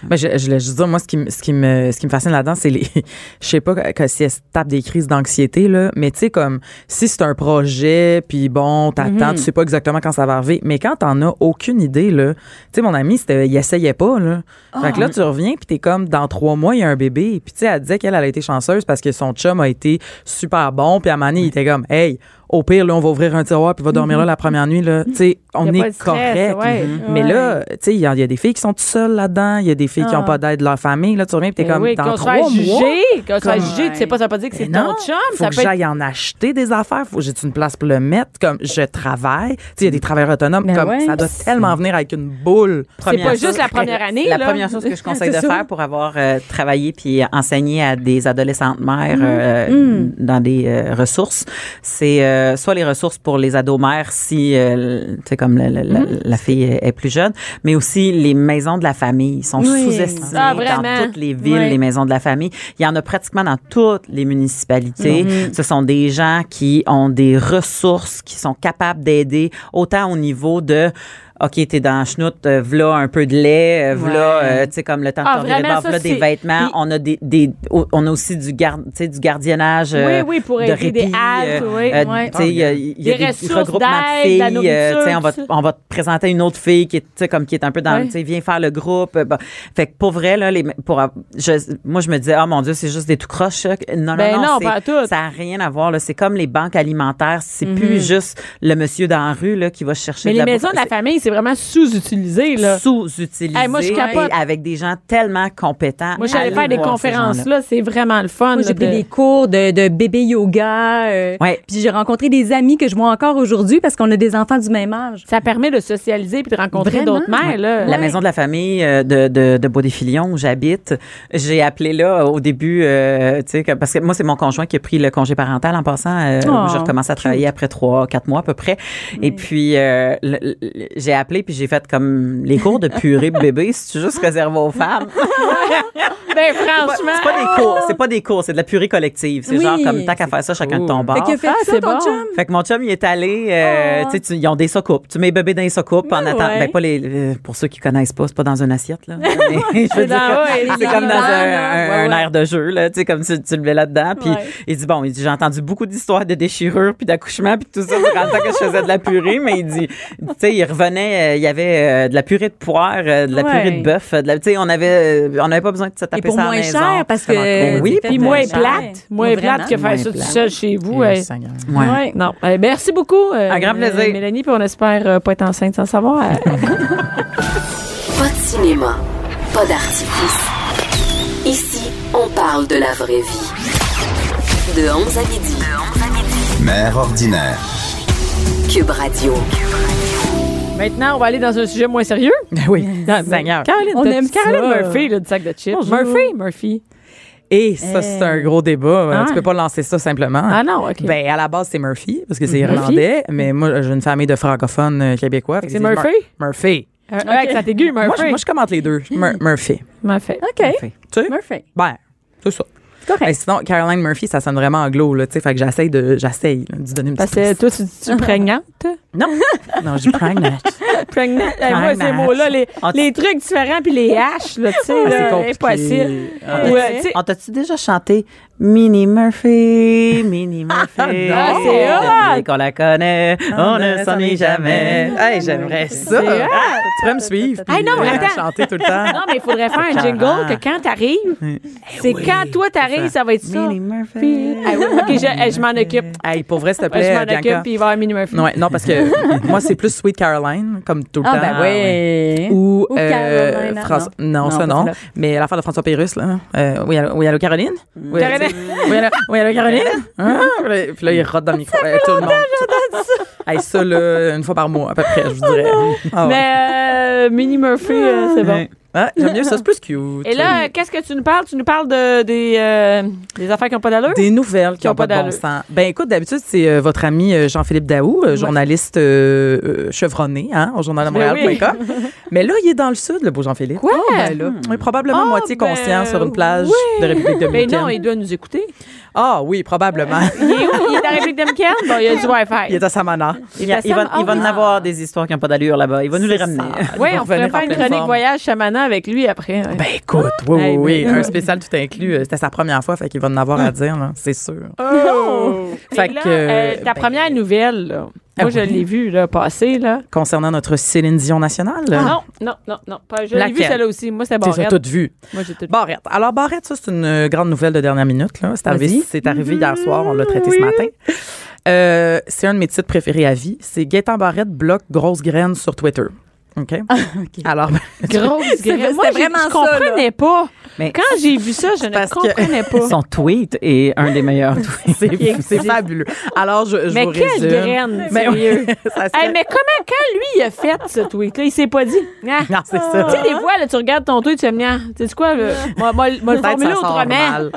Ben, je, je voulais juste dire, moi, ce qui, me- ce qui me, ce qui me fascine là-dedans, c'est les, je sais pas que, si elles se tapent des crises d'anxiété, là, mais tu sais, comme, si c'est un projet, puis bon, t'attends, Mhm. tu sais pas exactement quand ça va arriver, mais quand t'en as aucune idée, là, tu sais, mon ami, c'était, il essayait pas, là. Fait que là, tu reviens, puis t'es comme, dans trois mois, il y a un bébé, puis tu sais, elle disait qu'elle, elle a été chanceuse parce que son chum a été super bon, puis à un moment donné, il était comme, hey, au pire, là, on va ouvrir un tiroir, puis va dormir là la première nuit, là. Tu sais, on est stress, correct. ouais. Mais Ouais. là, tu sais, il y, a il y a des filles qui sont toutes seules là-dedans, il y a des filles qui Ah. n'ont pas d'aide de leur famille, là, tu reviens, puis t'es Ben comme, oui, dans trois mois. se fasse comme- juger, tu sais pas, ça veut pas dire que c'est Mais ton chum, faut ça que peut être j'aille en acheter des affaires, faut que j'ai une place pour le mettre, comme je travaille. Tu sais, il y a des travailleurs autonomes, Ben comme ouais. ça doit tellement venir avec une boule. C'est pas juste la première année, La là. première chose que je conseille de faire pour avoir euh, travaillé puis enseigné à des adolescentes mères Mm. euh, dans des euh, ressources, c'est euh, soit les ressources pour les ados mères si euh, tu sais comme la, la- la- la fille est, est plus jeune, mais aussi les maisons de la famille Ils sont Oui. sous-estimées Ah, dans toutes les villes, les maisons de la famille. Il y en a pratiquement dans toutes les municipalités. Mm-hmm. Ce sont des gens qui ont des ressources, qui sont capables d'aider autant au niveau de OK, t'es dans chenoute, euh, v'là un peu de lait, euh, v'là, Ouais. euh, tu sais, comme le temps de Ah, de vraiment, ça, v'là des vêtements. Puis- On a des, des on a aussi du garde, du gardiennage. euh, Oui, oui, pour de aider des répit, haltes, oui, ouais. tu sais, il y a, il y a Des regroupements de filles. euh, on va, on va te présenter une autre fille qui est, tu sais, comme qui est un peu dans, Ouais. tu sais, viens faire le groupe. bon. Fait que pour vrai, là, les, pour, je, moi, je me disais, oh mon Dieu, c'est juste des tout croches. ça. Non, Ben non, non, non, c'est- pas tout. ça n'a rien à voir. là. C'est comme les banques alimentaires. C'est plus juste le monsieur dans la rue là, qui va chercher Mais de les la maisons de la famille, c'est vraiment sous-utilisé, sous-utilisé Hey, moi, je capote. et avec des gens tellement compétents. Moi, j'allais faire des conférences là, c'est vraiment le fun. Moi, là, j'ai pris de- des cours de, de bébé yoga. euh, Ouais. Puis j'ai rencontré des amis que je vois encore aujourd'hui parce qu'on a des enfants du même âge. Ça permet de socialiser puis de rencontrer Vraiment? d'autres mères, là. La maison de la famille euh, de, de, de Bois-des-Filions où j'habite, j'ai appelé là au début, euh, tu sais, parce que moi, c'est mon conjoint qui a pris le congé parental en passant. euh, Oh, j'ai recommencé à travailler après trois, quatre mois à peu près. Et puis, euh, le- le- j'ai appelé puis j'ai fait comme les cours de purée bébé, c'est juste réservé aux femmes? Ben, C'est pas- franchement. c'est pas des cours, c'est pas des cours, c'est de la purée collective. C'est Oui. genre comme tant qu'à faire ça, chacun de ton bord. Fait que fait Ah, ça, c'est ton bon. chum? Fait que mon chum, il est allé, euh, Oh. tu sais, tu- ils ont des socoupes. Tu mets bébé dans les socoupes en Ouais. attendant. Ben, pas les, euh, pour ceux qui connaissent pas, c'est pas dans une assiette, là. Mais je veux dire, ouais, c'est comme dans un, là. un- Ouais, un ouais. air de jeu, là, tu sais, comme tu, tu le mets là-dedans. Puis Ouais. il dit, bon, il dit, j'ai entendu beaucoup d'histoires de déchirures, puis d'accouchements, puis tout ça, durant le temps que je faisais de la purée. Mais il dit, tu sais, il revenait, euh, il y avait euh, de la purée de poire, de la purée de bœuf, de la- tu sais, on avait, on n'avait pas besoin de Et pour ça à la moins maison. cher, parce que. Oui, Puis moins cher. plate. Moins plate que faire ça tout seul chez vous. Eh. Ouais, non. Euh, merci beaucoup. euh, Un grand plaisir. euh, Mélanie, puis on espère euh, pas être enceinte sans savoir. Pas de cinéma, pas d'artifice. Ici, on parle de la vraie vie. De 11 à midi. Mère ordinaire. Cube Radio. Maintenant, on va aller dans un sujet moins sérieux. Oui, Ah, ben, Seigneur. Caroline, On aime Caroline ça. Murphy, là, du sac de chips? Bonjour. Murphy, Murphy. Et ça, c'est un gros débat. Ah. Tu peux pas lancer ça simplement. Ah non, OK. Ben, à la base, c'est Murphy, parce que c'est Murphy? irlandais, mais moi, j'ai une famille de francophones euh, québécois. C'est Murphy? Mur- Murphy. Euh, Avec sa aigu, Murphy. Moi, je, moi, je commente les deux. Mur- Murphy. Murphy. OK. Parfait. Tu sais? Murphy. Ben, c'est ça. C'est correct. Sinon, Caroline Murphy, ça sonne vraiment anglo, là, tu sais. Fait que j'essaye de, j'essaye, là, d'y donner une Parce petite que toi, tu tu prégnante? Non. non, je pregnant. Pregnant. Eh, moi, ces Pregnant. mots-là, les, tu- les trucs différents puis les haches, là, tu sais, Ah, c'est compliqué. impossible. Ah, Ou, euh, tu sais, On t'a-tu déjà chanté Minnie Murphy, Minnie Murphy? Ah, c'est hot! Qu'on la connaît, on ne s'ennuie jamais. Hey, j'aimerais ça. Ah, tu pourrais me suivre. Hey, non, euh, attends. chanter tout le temps. Non, mais il faudrait faire un jingle que quand t'arrives, c'est quand toi t'arrives, ça va être ça. Minnie Murphy. Puis- Ah oui, OK, je, je m'en occupe. Hey, pour vrai, s'il te Je plaît, m'en occupe, puis il va y avoir Minnie Murphy. Ouais, non, parce que moi, c'est plus Sweet Caroline, comme tout le Ah, temps. ben oui. Ou, Ou euh, François- non, non. ça Non. Mais l'affaire de François Pérus, là. Euh, oui, allô, Caroline? Oui, allô, Caroline. Oui, allô, Caroline? Hein? Puis là- il rote dans le micro. Euh, tout le monde. Hey, ça, là, une fois par mois, à peu près, je vous dirais. Ah, ouais. Mais euh, Minnie Murphy, euh, c'est bon. Ah, j'aime mieux ça, c'est plus cute. Et là, qu'est-ce que tu nous parles? Tu nous parles de, des, euh, des affaires qui n'ont pas d'allure? Des nouvelles qui ont n'ont pas de bon sens. Ben écoute, d'habitude, c'est euh, votre ami euh, Jean-Philippe Daou, journaliste chevronné hein, au journal de Ben oui. Montréal.com. Mais là, il est dans le sud, le beau Jean-Philippe. Quoi? Oh, ben là, oui, probablement Ah, moitié ben, conscient sur une plage oui. de République Ben dominicaine. non, il doit nous écouter. Ah oui, probablement. Il est où? Il est dans la République dominicaine? Bon, il y a du Wi-Fi. il est à Samana. Il, va, il il va en avoir des histoires qui n'ont pas d'allure là-bas. Il va nous les ramener. Oui, on pourrait faire une chronique voyage avec lui après. hein. Ben écoute, oui, oui, oui. Un spécial tout inclus. euh, C'était sa première fois, fait qu'il va en avoir à dire, là, c'est sûr. Oh! Fait là, que, euh, ta ben- première nouvelle, là, Ah moi, je oui. l'ai vue là, passer. Là. Concernant notre Céline Dion nationale. Non, non, non, non. Pas, je l'ai vue Laquelle? celle-là aussi. Moi, Tu as Barrette. toutes vues. Moi, j'ai tout Barrette. Alors, Barrette, ça, c'est une euh, grande nouvelle de dernière minute. Là. C'est arrivé, c'est arrivé hier soir. On l'a traité ce matin. Euh, c'est un de mes titres préférés à vie. C'est Gaëtan Barrette bloque grosse graine sur Twitter. OK? Alors, ben, Grosse graine. Moi, vraiment je ça, comprenais pas. Mais- Quand j'ai vu ça, je ne comprenais pas. Son tweet est un des meilleurs tweets. c'est, fabuleux. Alors, je, je Mais vous quelle résume. graine, Mais sérieux. ça serait- Hey, mais comment, quand lui, il a fait ce tweet-là, il s'est pas dit. Ah. Non, c'est ça. Tu sais, des fois, là, tu regardes ton tweet, tu fais, ah, tu sais quoi, là, moi, moi, moi, le formuler ça autrement.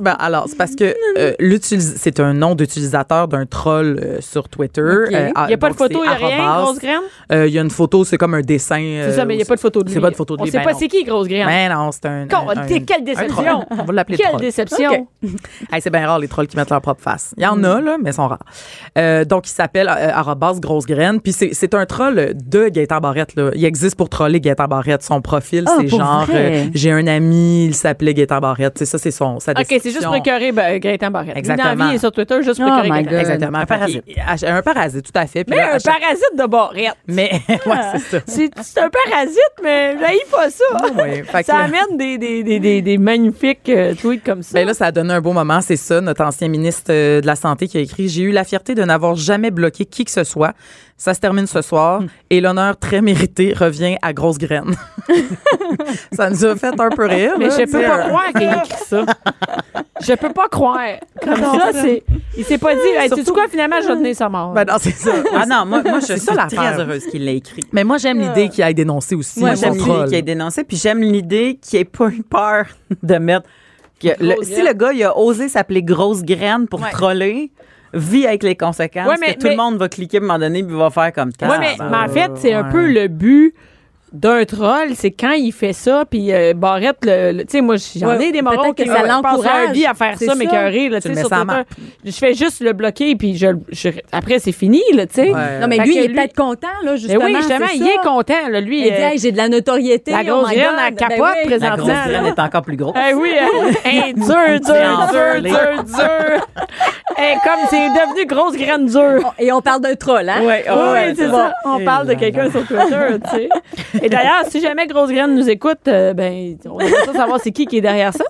Ben, alors, c'est parce que euh, c'est un nom d'utilisateur d'un troll euh, sur Twitter. Euh, Il n'y a pas de photo, il n'y a rien, grosse graine? Il y a une photo, c'est comme un dessin. C'est ça, mais il n'y a pas de photo de lui. C'est pas de photo de On lui. sait ben pas c'est qui, grosse graine. Mais non, c'est un. Un- quelle déception. On va l'appeler Quelle troll. déception. Hey, c'est bien rare les trolls qui mettent leur propre face. Il y en Mm. a là, mais ils sont rares. Euh, donc il s'appelle euh, arrobas grosse graine. Puis c'est, un troll de Gaëtan Barrette là. Il existe pour troller Gaëtan Barrette. Son profil Ah, c'est genre euh, j'ai un ami, il s'appelait Gaëtan Barrette. C'est ça, c'est son sa OK, c'est juste écœurer ben, Gaëtan Barrette. Exactement. Dans la vie, il est sur Twitter juste pour Oh. Exactement. Un parasite. Un parasite, tout à fait. Puis Mais là, un chaque- parasite de Barrette. Mais ouais, c'est ça. C'est un parasite, mais j'haïs pas ça. Ça amène des, des, magnifiques euh, tweets comme ça. Ben là, ça a donné un beau moment. C'est ça, notre ancien ministre euh, de la Santé qui a écrit J'ai eu la fierté de n'avoir jamais bloqué qui que ce soit. Ça se termine ce soir et l'honneur très mérité revient à Grosse Graine. ça nous a fait un peu rire. mais là, je tu peux pas euh, croire qu'il a écrit ça. Je peux pas croire. Comme ça, c'est. Il s'est pas dit, hey, tu sais Surtout- quoi, finalement, je vais donner sa mort. Ben non, c'est ça. Ah non, moi, moi je C'est suis ça, très heureuse qu'il l'ait écrit. Mais moi, j'aime l'idée qu'il aille dénoncer aussi. Moi, j'aime l'idée qu'il ait dénoncé, puis j'aime l'idée qu'il ait pas eu peur de mettre. que le- Grosse si le gars, il a osé s'appeler grosse graine pour troller, vit avec les conséquences. Ouais, mais- que tout mais- le monde va cliquer à un moment donné, puis va faire comme Oui, mais, ça. mais en fait, c'est un peu le but d'un troll, c'est quand il fait ça, puis euh, Barrette, le, le- tu sais, moi, j'en Ouais, ai des morons peut-être que qui ça l'encourage. vie à faire ça, ça. mais écœuré, là, Tu sais. Je fais juste le bloquer, puis je, je- après, c'est fini, là, tu sais. Ouais. Non, mais Fait lui, que il est lui- peut-être content, là, Mais justement. oui, justement, il ça. est content, là, lui. Il dit, euh, hey, j'ai de la notoriété. la oh grosse graine, God. elle capote Ben oui. La présentement. grosse graine là. est encore plus grosse. Eh oui, hein. Dur, dur, dur, dur, dur. Comme c'est devenu grosse graine dure. Et on parle d'un troll, hein? Ouais, Oui, ouais, c'est ça. On parle de quelqu'un sur Twitter, tu sais. Et d'ailleurs, si jamais Grosse Graine nous écoute, euh, ben, on ça savoir c'est qui qui est derrière ça.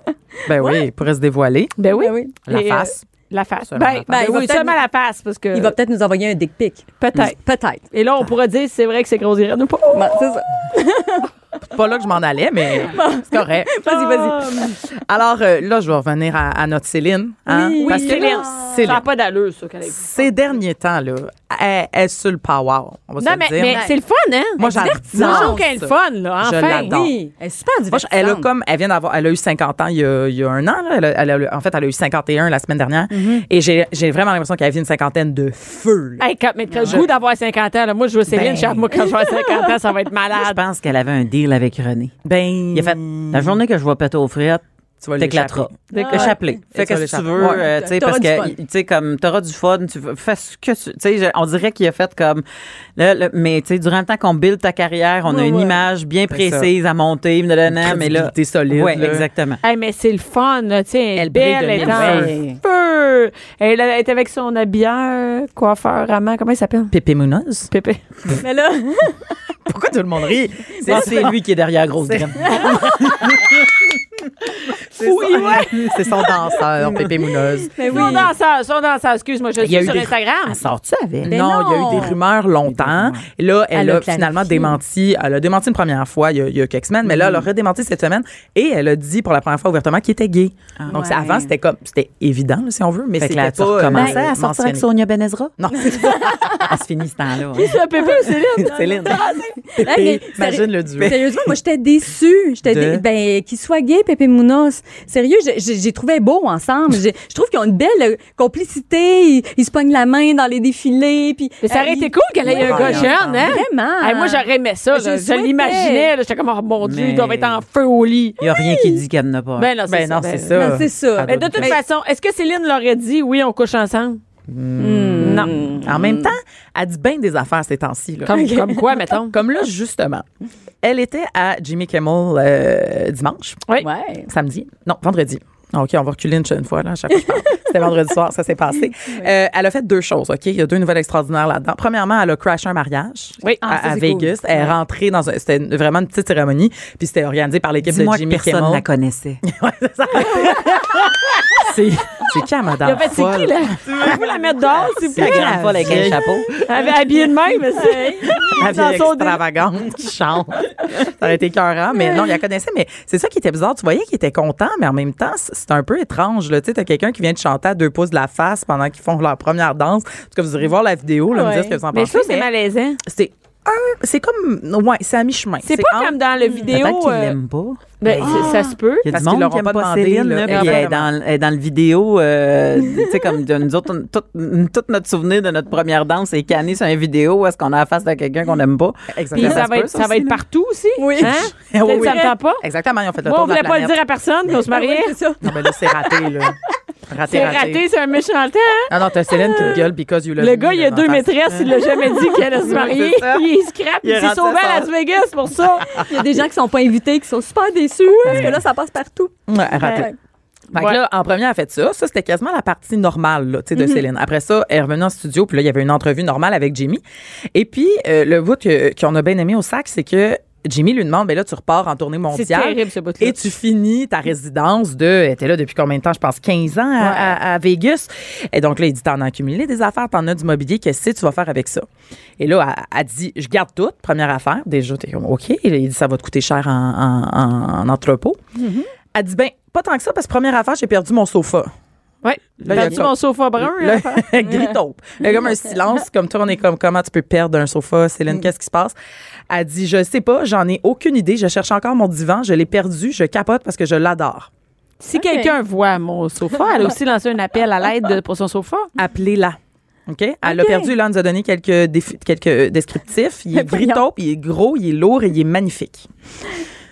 Ben oui, il pourrait se dévoiler. Ben oui. Ben oui. La Et, euh, face. la face. Seulement Ben, la face. ben Il va oui, peut-être seulement nous- la face, parce que. Il va peut-être nous envoyer un dick pic. Peut-être. Peut-être. Et là, on pourra dire si c'est vrai que c'est Grosse Graine ou pas. Bon, c'est ça. C'est pas là que je m'en allais, mais c'est correct. Vas-y, vas-y. Alors euh, là, je vais revenir à, à notre Céline. hein, Oui, parce que Céline. là, Ça Céline, n'a pas d'allure, ça, qu'elle ces derniers temps, là, elle, elle est sur le power. On va Non, se mais, le dire. mais c'est le fun, hein? Moi, j'adore je qu'elle est le fun, là. Je Enfin. l'adore. Oui, elle est super Moi, je- elle a divertissante. comme, elle vient d'avoir, elle a eu 50 ans il y a, il y a un an. là. Elle a- elle a- en fait, elle a eu 51 la semaine dernière. Mm-hmm. Et j'ai, j'ai vraiment l'impression qu'elle vit une cinquantaine de feu. là. Hey, quand- mais t'as le goût d'avoir 50 ans. Là. Moi, je vois Céline, Ben. je moi, quand je vais avoir 50 ans, ça va être Je malade. pense qu'elle avait un deal avec René. Ben, Il a fait la journée que je vois péter aux frites, tu vas t'éclateras. l'échapper. Fais Et tu vas qu'est-ce que tu veux, Ouais. euh, tu sais, parce du fun. que, tu sais, comme, t'auras du fun, tu veux- fais ce que tu, tu sais, on dirait qu'il a fait comme, là, le- mais, tu sais, durant le temps qu'on build ta carrière, on a Ouais, une ouais. image bien C'est ça. précise à monter, nanana, mais là. Crédibilité solide, là. exactement. Hey, mais c'est le fun, là, tu sais, elle est Elle brille belle, de elle est en feu. Elle est avec son habilleur, coiffeur, amant, comment il s'appelle? Pépé Munoz. Pépé. Mais là, Pourquoi tout le monde rit? C'est c'est lui qui est derrière Grosse Graine. Oui, ouais. C'est son danseur, Pépé mais oui. Son danseur, son danseur, excuse-moi, je Il y a suis eu sur des- Instagram. Elle sort-tu avec? Ben non, il y a non. eu des rumeurs longtemps. Et là, elle, Elle a finalement démenti. Elle a démenti une première fois il y a, il y a quelques semaines, mais là, elle a redémenti cette semaine. Et elle a dit pour la première fois ouvertement qu'il était gay. Donc, c'est- ouais. avant, c'était comme, c'était évident, là, si on veut, mais c'était pas. tu euh, ben, à sortir avec mentionné. Sonia Benezra? Non, Elle se finit ce temps-là. hein. C'est Pépé ou Céline? Céline. Mais Imagine le duo. Sérieusement, moi, j'étais déçue. J'étais ben, qu'il soit gay, Pépé Mounos. Sérieux, j'ai- trouvé beau ensemble. Je trouve qu'ils ont une belle euh, complicité. Ils, ils se pognent la main dans les défilés. Puis, Mais ça aurait euh, été ils- cool qu'elle ait un gars jeune, hein? Vraiment. Hey, moi, j'aurais aimé ça. Je là. Je, souhaitais. l'imaginais. J'étais comme, oh mon Dieu, Mais- ils doivent être en feu au lit. Il n'y a rien qui dit qu'elle n'a pas. Ben non, c'est Ben ça. non, Ben, c'est ça. Non, ça. Mais de toute Mais- façon, est-ce que Céline l'aurait dit, oui, on couche ensemble? Hmm. Non. En même temps, elle dit bien des affaires ces temps-ci. Comme, comme quoi, mettons? Comme là, justement. Elle était à Jimmy Kimmel euh, dimanche, Oui. Ouais. samedi. Non, vendredi. OK, on va reculer une, une fois, là, à chaque fois que je parle. C'était vendredi soir, ça s'est passé. Euh, elle a fait deux choses, OK? Il y a deux nouvelles extraordinaires là-dedans. Premièrement, elle a crashé un mariage Oui. à, Ah, à Vegas. cool. Elle est rentrée dans un... C'était vraiment une petite cérémonie, puis c'était organisé par l'équipe de que Jimmy personne ne Kimmel. la connaissait. Ouais, c'est ça. C'est c'est qui madame fait, c'est qui, là? Pouvez-vous la mettre dehors, s'il vous C'est la plaît? grande folle avec un chapeau. Elle avait habillé de même, c'est. Son dé- extravagante qui chante. Ça aurait été écœurant, mais non, il la connaissait. Mais c'est ça qui était bizarre. Tu voyais qu'il était content, mais en même temps, c'est un peu étrange. là. Tu sais, t'as quelqu'un qui vient de chanter à deux pouces de la face pendant qu'ils font leur première danse. En tout cas, vous irez voir la vidéo, là, me dire ce que vous en Mais pensez. ça, c'est malaisant. c'est c'est comme, ouais, c'est à mi-chemin. C'est pas comme dans le vidéo. Peut-être pas. ben, c'est- ça se peut. Il y a du monde l'auront qui aime pas pas demandé, Céline, là. puis elle est dans, elle est dans le vidéo, euh, tu sais, comme de nous autres, on- tout, tout notre souvenir de notre première danse est canné sur une vidéo où est-ce qu'on a la face de quelqu'un qu'on n'aime pas. Puis Exactement. ça va être, ça va être partout aussi. Oui. Hein? Oui, oui. ça me tente pas? Exactement, ils ont fait le Moi, on tour de la voulait pas le dire à personne qu'on se mariait. Non, ben là, c'est raté, là. Raté, C'est raté, c'est un méchant temps. hein? Ah non, t'as Céline qui te gueule because you love Le me, gars, il a deux maîtresses, il l'a jamais dit qu'elle allait se marier. Il scrape, Il il est s'est sauvé à Las Vegas pour ça. Il y a des gens qui sont pas invités, qui sont super déçus, parce que là, ça passe partout. Ouais, raté. Fait que Ouais. là, en premier, elle a fait ça. Ça, c'était quasiment la partie normale là, de Mm-hmm. Céline. Après ça, elle est revenue en studio, puis là, il y avait une entrevue normale avec Jimmy. Et puis, euh, le bout que- qu'on a bien aimé au sac, c'est que Jimmy lui demande, ben là, tu repars en tournée mondiale. terrible, ce bout-là. Et tu finis ta résidence de. Était là depuis combien de temps? Je pense 15 ans à, à- à Vegas. Et donc là, il dit T'en as accumulé des affaires, t'en as du mobilier, qu'est-ce que tu vas faire avec ça? Et là, elle, elle dit Je garde tout, première affaire. Déjà, t'es comme OK. Il dit Ça va te coûter cher en, en- en- en entrepôt. Mm-hmm. Elle dit Ben, pas tant que ça, parce que première affaire, j'ai perdu mon sofa. Ouais. Là, il y a mon sofa brun. Là, là. gris taupe. Là, comme un silence, comme toi, on est comme comment tu peux perdre un sofa, Céline, Mm. qu'est-ce qui se passe? Elle dit, je sais pas, j'en ai aucune idée, je cherche encore mon divan, je l'ai perdu, je capote parce que je l'adore. Si quelqu'un voit mon sofa, elle a aussi lancé un appel à l'aide de- pour son sofa. Appelez-la. OK? Elle a OK. perdu, là, elle nous a donné quelques, défi- quelques descriptifs. Il est gris taupe, il est gros, il est lourd et il est magnifique.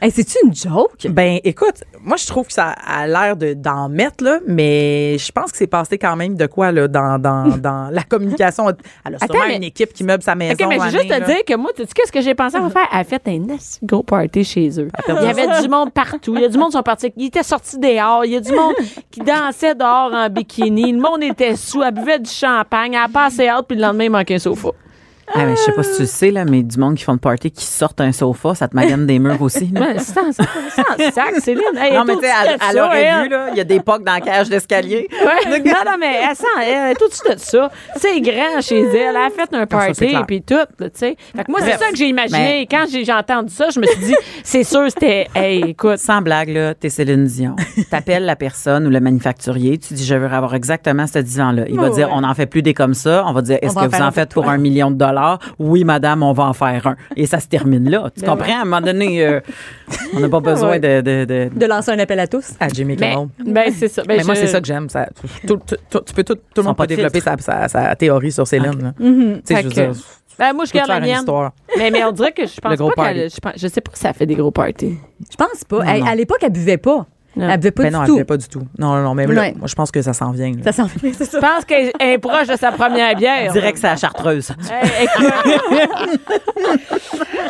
Hey, C'est-tu une joke? Ben, écoute, moi, je trouve que ça a l'air de- d'en mettre, là, mais je pense que c'est passé quand même de quoi, là, dans, dans, dans la communication. Elle a sûrement mais- une équipe qui meuble sa maison. OK, mais je veux juste te là. dire que moi, tu sais qu'est-ce que j'ai pensé? À faire? Elle a fait un assez gros party chez eux. Il y avait du monde partout. Il y a du monde qui sont partis. Il était sorti dehors. Il y a du monde qui dansait dehors en bikini. Le monde était sous. Elle buvait du champagne. Elle a passé out, puis le lendemain, il manquait un sofa. Ah, mais je sais pas si tu le sais, là, mais du monde qui font de party qui sortent un sofa, ça te magane des murs aussi. C'est en sac, Céline. Hey, Non, mais tu sais, de elle, suite de elle ça, aurait elle. vu, là, il y a des pocs dans la cage d'escalier. Ouais. Non, non, mais elle sent, elle, tout de suite de ça. C'est grand chez elle. Elle a fait un party puis tout, tu sais. Fait que moi, c'est ça que j'ai imaginé. Mais- Quand j'ai entendu ça, je me suis dit, c'est sûr, c'était, hey, écoute. Sans blague, là, t'es Céline Dion. T'appelles la personne ou le manufacturier, tu dis, je veux avoir exactement ce divan-là. Il va dire, ouais. on en fait plus des comme ça. On va dire, est-ce que vous en un faites pour un million de dollars? Oui, madame, on va en faire un. Et ça se termine là. Tu Ben comprends? À un moment donné, euh, on n'a pas besoin Ouais. de, de, de- De lancer un appel à tous. À Jimmy Mais, Kimmel. ben, c'est ça. Ben, Mais moi, c'est ça que j'aime. Ça, tout, tout- tout- tu peux tout, tout le monde pas peut développer sa, sa, sa théorie sur. Tu sais, Mm-hmm. Fait je veux que- dire, Ben, moi, je garde la faire une mienne. histoire. Mais, mais on dirait que je pense pas. Je, pense- je sais pas si ça fait des gros parties. Je pense pas. Non, Hey, non. À l'époque, elle buvait pas. Elle buvait pas Ben du non, elle tout. fait pas du tout. Non, non. Mais là, Ouais. moi, je pense que ça s'en vient. là. Ça s'en fait, c'est ça. Je pense qu'elle est proche de sa première bière. Direct, c'est la chartreuse. Hey.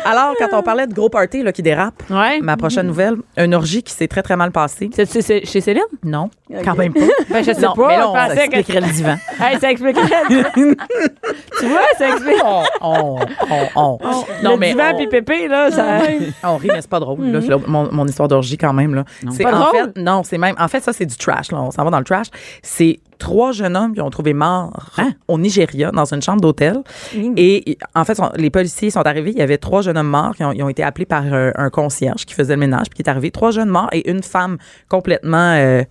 Alors, quand on parlait de gros party là, qui dérape, Ouais. ma prochaine nouvelle, une orgie qui s'est très, très mal passée. C'est chez Céline? Non, quand même pas. Ben, je sais Non, pas. mais là, on que. Expliquerait le divan. Hey, ça expliquerait. tu vois, ça explique. on, on, on, on. Non, le mais divan on- puis Pépé, là, ça. On rit, mais c'est pas drôle. là. C'est là, mon, mon histoire d'orgie, quand même. Là. C'est Pas en drôle? Fait, non, c'est même. En fait, ça, c'est du trash. Là. On s'en va dans le trash. C'est trois jeunes hommes qui ont trouvé morts au Nigeria, dans une chambre d'hôtel. Et en fait, les policiers sont arrivés. Il y avait trois jeunes hommes morts qui ont, ils ont été appelés par euh, un concierge qui faisait le ménage, puis qui est arrivé. Trois jeunes morts et une femme complètement. euh,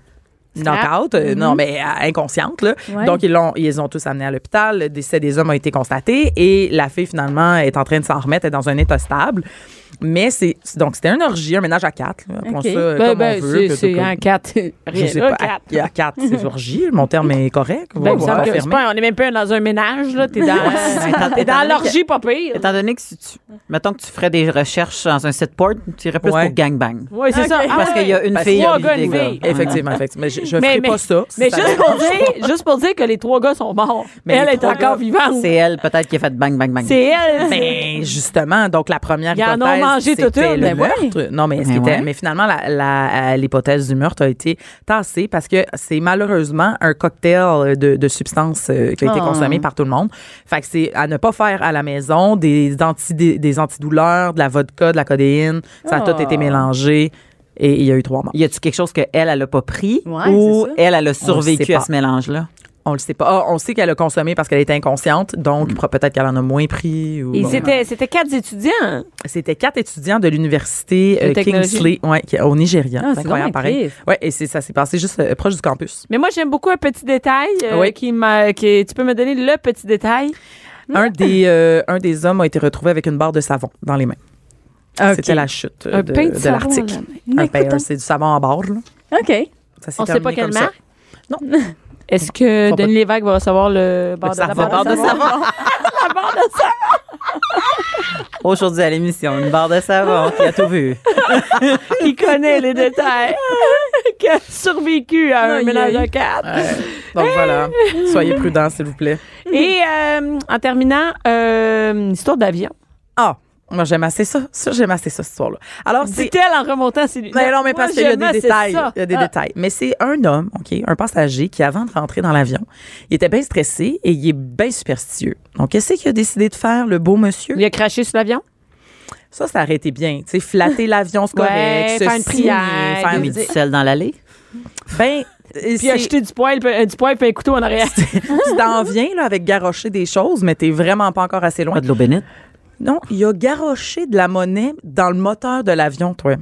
Knockout, euh, non mais euh, inconsciente là. Ouais. Donc ils l'ont, ils ont tous amenés à l'hôpital. Le décès des hommes a été constaté et la fille finalement est en train de s'en remettre, est dans un état stable. Mais c'est donc c'était un orgie, un ménage à quatre. Là, appelons ça, Ben, comme ben, on veut, c'est- que- c'est comme- un 4. je sais pas. À, à quatre, c'est orgie. Mon terme est correct. Ben, pas- on est même pas dans un ménage, là. T'es dans, t'es dans l'orgie, pas pire. Étant donné que si tu, mettons que tu ferais des recherches dans un site port, tu irais plus Ouais. pour gangbang. Oui, c'est ça. Ah, Parce qu'il y a une Parce fille trois gars, une gars. fille. Effectivement, effectivement. Mais je, je Mais- ferai mais- pas ça. Mais juste pour, dire, juste pour dire que les trois gars sont morts. Mais elle est encore vivante. C'est elle, peut-être, qui a fait bang, bang, bang. C'est elle. Ben justement, donc la première Ils en ont hypothèse, mangé c'était une, le ben ouais. meurtre. Non, mais, ce Ben qui était- mais finalement, la- la- l'hypothèse du meurtre a été tassée parce que c'est malheureusement un cocktail de, de substances euh, qui a été Ah. consommé par tout le monde. Fait que c'est à ne pas faire à la maison des, anti, des, des antidouleurs, de la vodka, de la codéine. Ça a tout été mélangé et il y a eu trois morts. Y a-tu quelque chose qu'elle, elle a pas pris Ouais, ou elle, elle a survécu à ce mélange-là? On le sait pas. Ah, on sait qu'elle a consommé parce qu'elle était inconsciente, donc peut-être qu'elle en a moins pris. Ou, Et bon. c'était, c'était quatre étudiants. C'était quatre étudiants de l'université euh. Kingsley, ouais, qui- au Nigeria. Ah, c'est incroyable, pareil. Ouais, et c'est, ça s'est passé juste euh, proche du campus. Mais moi, j'aime beaucoup un petit détail euh, Oui. qui m'a. Qui, tu peux me donner le petit détail? un, des, euh, un des hommes a été retrouvé avec une barre de savon dans les mains. C'était la chute Un de, pain de de savon l'article. à. Un pain, c'est du savon en barre. Là. OK. Ça s'est On sait pas quelle comme ça. Est-ce que Faut pas- Denis Lévesque va recevoir le bar de, savon? la barre de savon? Aujourd'hui à l'émission, une barre de savon qui a tout vu. Qui connaît les détails. Qui a survécu à un ménage de quatre. Donc voilà, soyez prudents, s'il vous plaît. Et euh, en terminant, euh, une histoire d'avion. Ah, moi j'aime assez ça. Ça, j'aime assez ça, cette histoire-là. Alors, c'est. Dit-elle en remontant ses lunettes. Mais non, mais parce qu'il y a des détails. ça. Il y a des Ah. détails. Mais c'est un homme, OK, un passager qui, avant de rentrer dans l'avion, il était bien stressé et il est bien superstitieux. Donc, qu'est-ce qu'il a décidé de faire, le beau monsieur? Il a craché sur l'avion? Ça, ça aurait été bien. Tu sais, flatter l'avion, c'est correct. Ouais, faire une prière, faire une- sel dans l'allée? Ben, Puis acheter du poil, puis- du poil puis un couteau en arrière. tu t'en viens là, avec garrocher des choses, mais t'es vraiment pas encore assez loin. Pas de l'eau bénite? Non, il a garoché de la monnaie dans le moteur de l'avion, toi.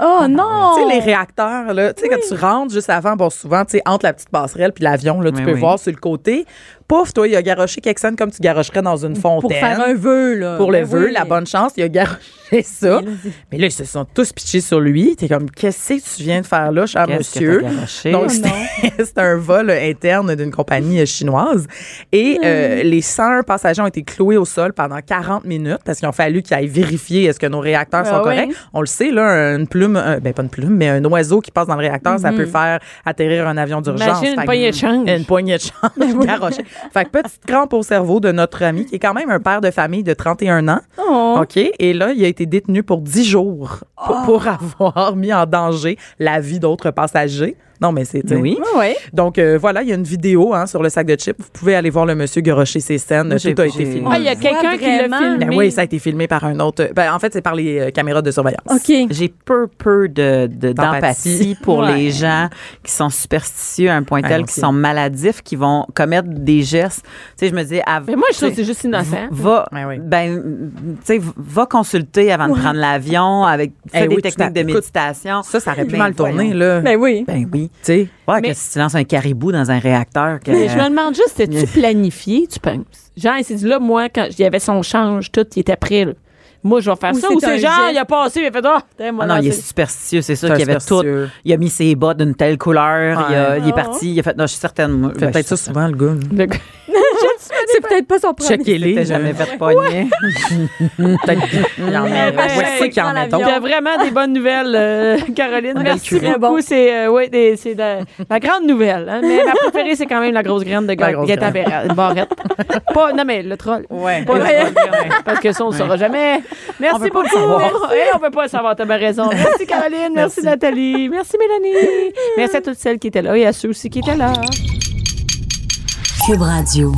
Oh non! Tu sais, les réacteurs, là, tu sais, quand tu rentres juste avant, bon, souvent, tu sais, entre la petite passerelle puis l'avion, là, tu Oui, peux oui. voir sur le côté. Pouf, toi, il a garoché quelque chose comme tu garocherais dans une fontaine. Pour faire un vœu, là. Pour le Ben vœu, oui. la bonne chance, il a garoché ça. Mais là, ils se sont tous pitchés sur lui. T'es comme, qu'est-ce que tu viens de faire là, cher Qu'est-ce que monsieur? garoché? Donc, Oh c'était un vol interne d'une compagnie euh, chinoise. Et euh, les 101 passagers ont été cloués au sol pendant 40 minutes parce qu'il a fallu qu'ils aillent vérifier est-ce que nos réacteurs sont oui. corrects. On le sait, là, une plume, un- ben pas une plume, mais un oiseau qui passe dans le réacteur, ça peut faire atterrir un avion d'urgence. Imagine une que- poignée de change. Une poignée de change garochée. Fait que petite crampe au cerveau de notre ami, qui est quand même un père de famille de 31 ans. Oh. OK? Et là, il a été détenu pour 10 jours pour, pour avoir mis en danger la vie d'autres passagers. Non, mais c'est. Oui. Ouais, ouais. Donc, euh, voilà, il y a une vidéo hein, sur le sac de chips. Vous pouvez aller voir le monsieur garocher ses scènes. Moi, Tout a été filmé. Ah, il y a quelqu'un qui l'a filmé. Ben oui, ça a été filmé par un autre. Ben, en fait, c'est par les euh, caméras de surveillance. OK. J'ai peu, peu de, de- D'empathie. pour Ouais. les gens qui sont superstitieux à un point Ouais, tel, qui sont maladifs, qui vont commettre des gestes. Tu sais, je me dis, Mais moi, je trouve que c'est juste innocent. Va, Ouais, ben, tu sais, va consulter avant de prendre l'avion avec fais Eh des oui, techniques de écoute, méditation. Ça, ça aurait pu Ben, mal tourner, là. Ben oui. Ben oui. Tu sais. Ouais, Mais- que si tu lances un caribou dans un réacteur, que, Mais je me demande juste, c'était-tu planifié, tu penses? Genre, il s'est dit là, moi, quand il y avait son change, tout, il était prêt, là. Moi, je vais faire Ou ça. c'est Ou c'est genre, il a passé, il a fait, ah, t'es moi, Ah non, il est superstitieux, c'est sûr un qu'il avait tout. Il a mis ses bottes d'une telle couleur, il, a- Ouais. il est parti, il a fait, non, je suis certaine. moi, Il fait ben, peut-être ça souvent, le gars. Le- C'est peut-être pas son premier. Checkez-les. jamais fait pogner. Peut-être qu'il y en a. Ouais, qu'il y en a. Il y a vraiment des bonnes nouvelles, euh, Caroline. Merci beaucoup. C'est euh, la, la grande nouvelle. hein. Mais ma préférée, c'est quand même la grosse graine de Gaëtan. Barrette- Barrette. Pas, non, mais le troll. Ouais. Pas le Ouais. troll, parce que ça, on ne le saura jamais. Merci beaucoup. Merci. on peut pas savoir, t'as bien raison. Merci Caroline, merci, Nathalie, merci Mélanie. Merci à toutes celles qui étaient là et à ceux aussi qui étaient là. Cube Radio.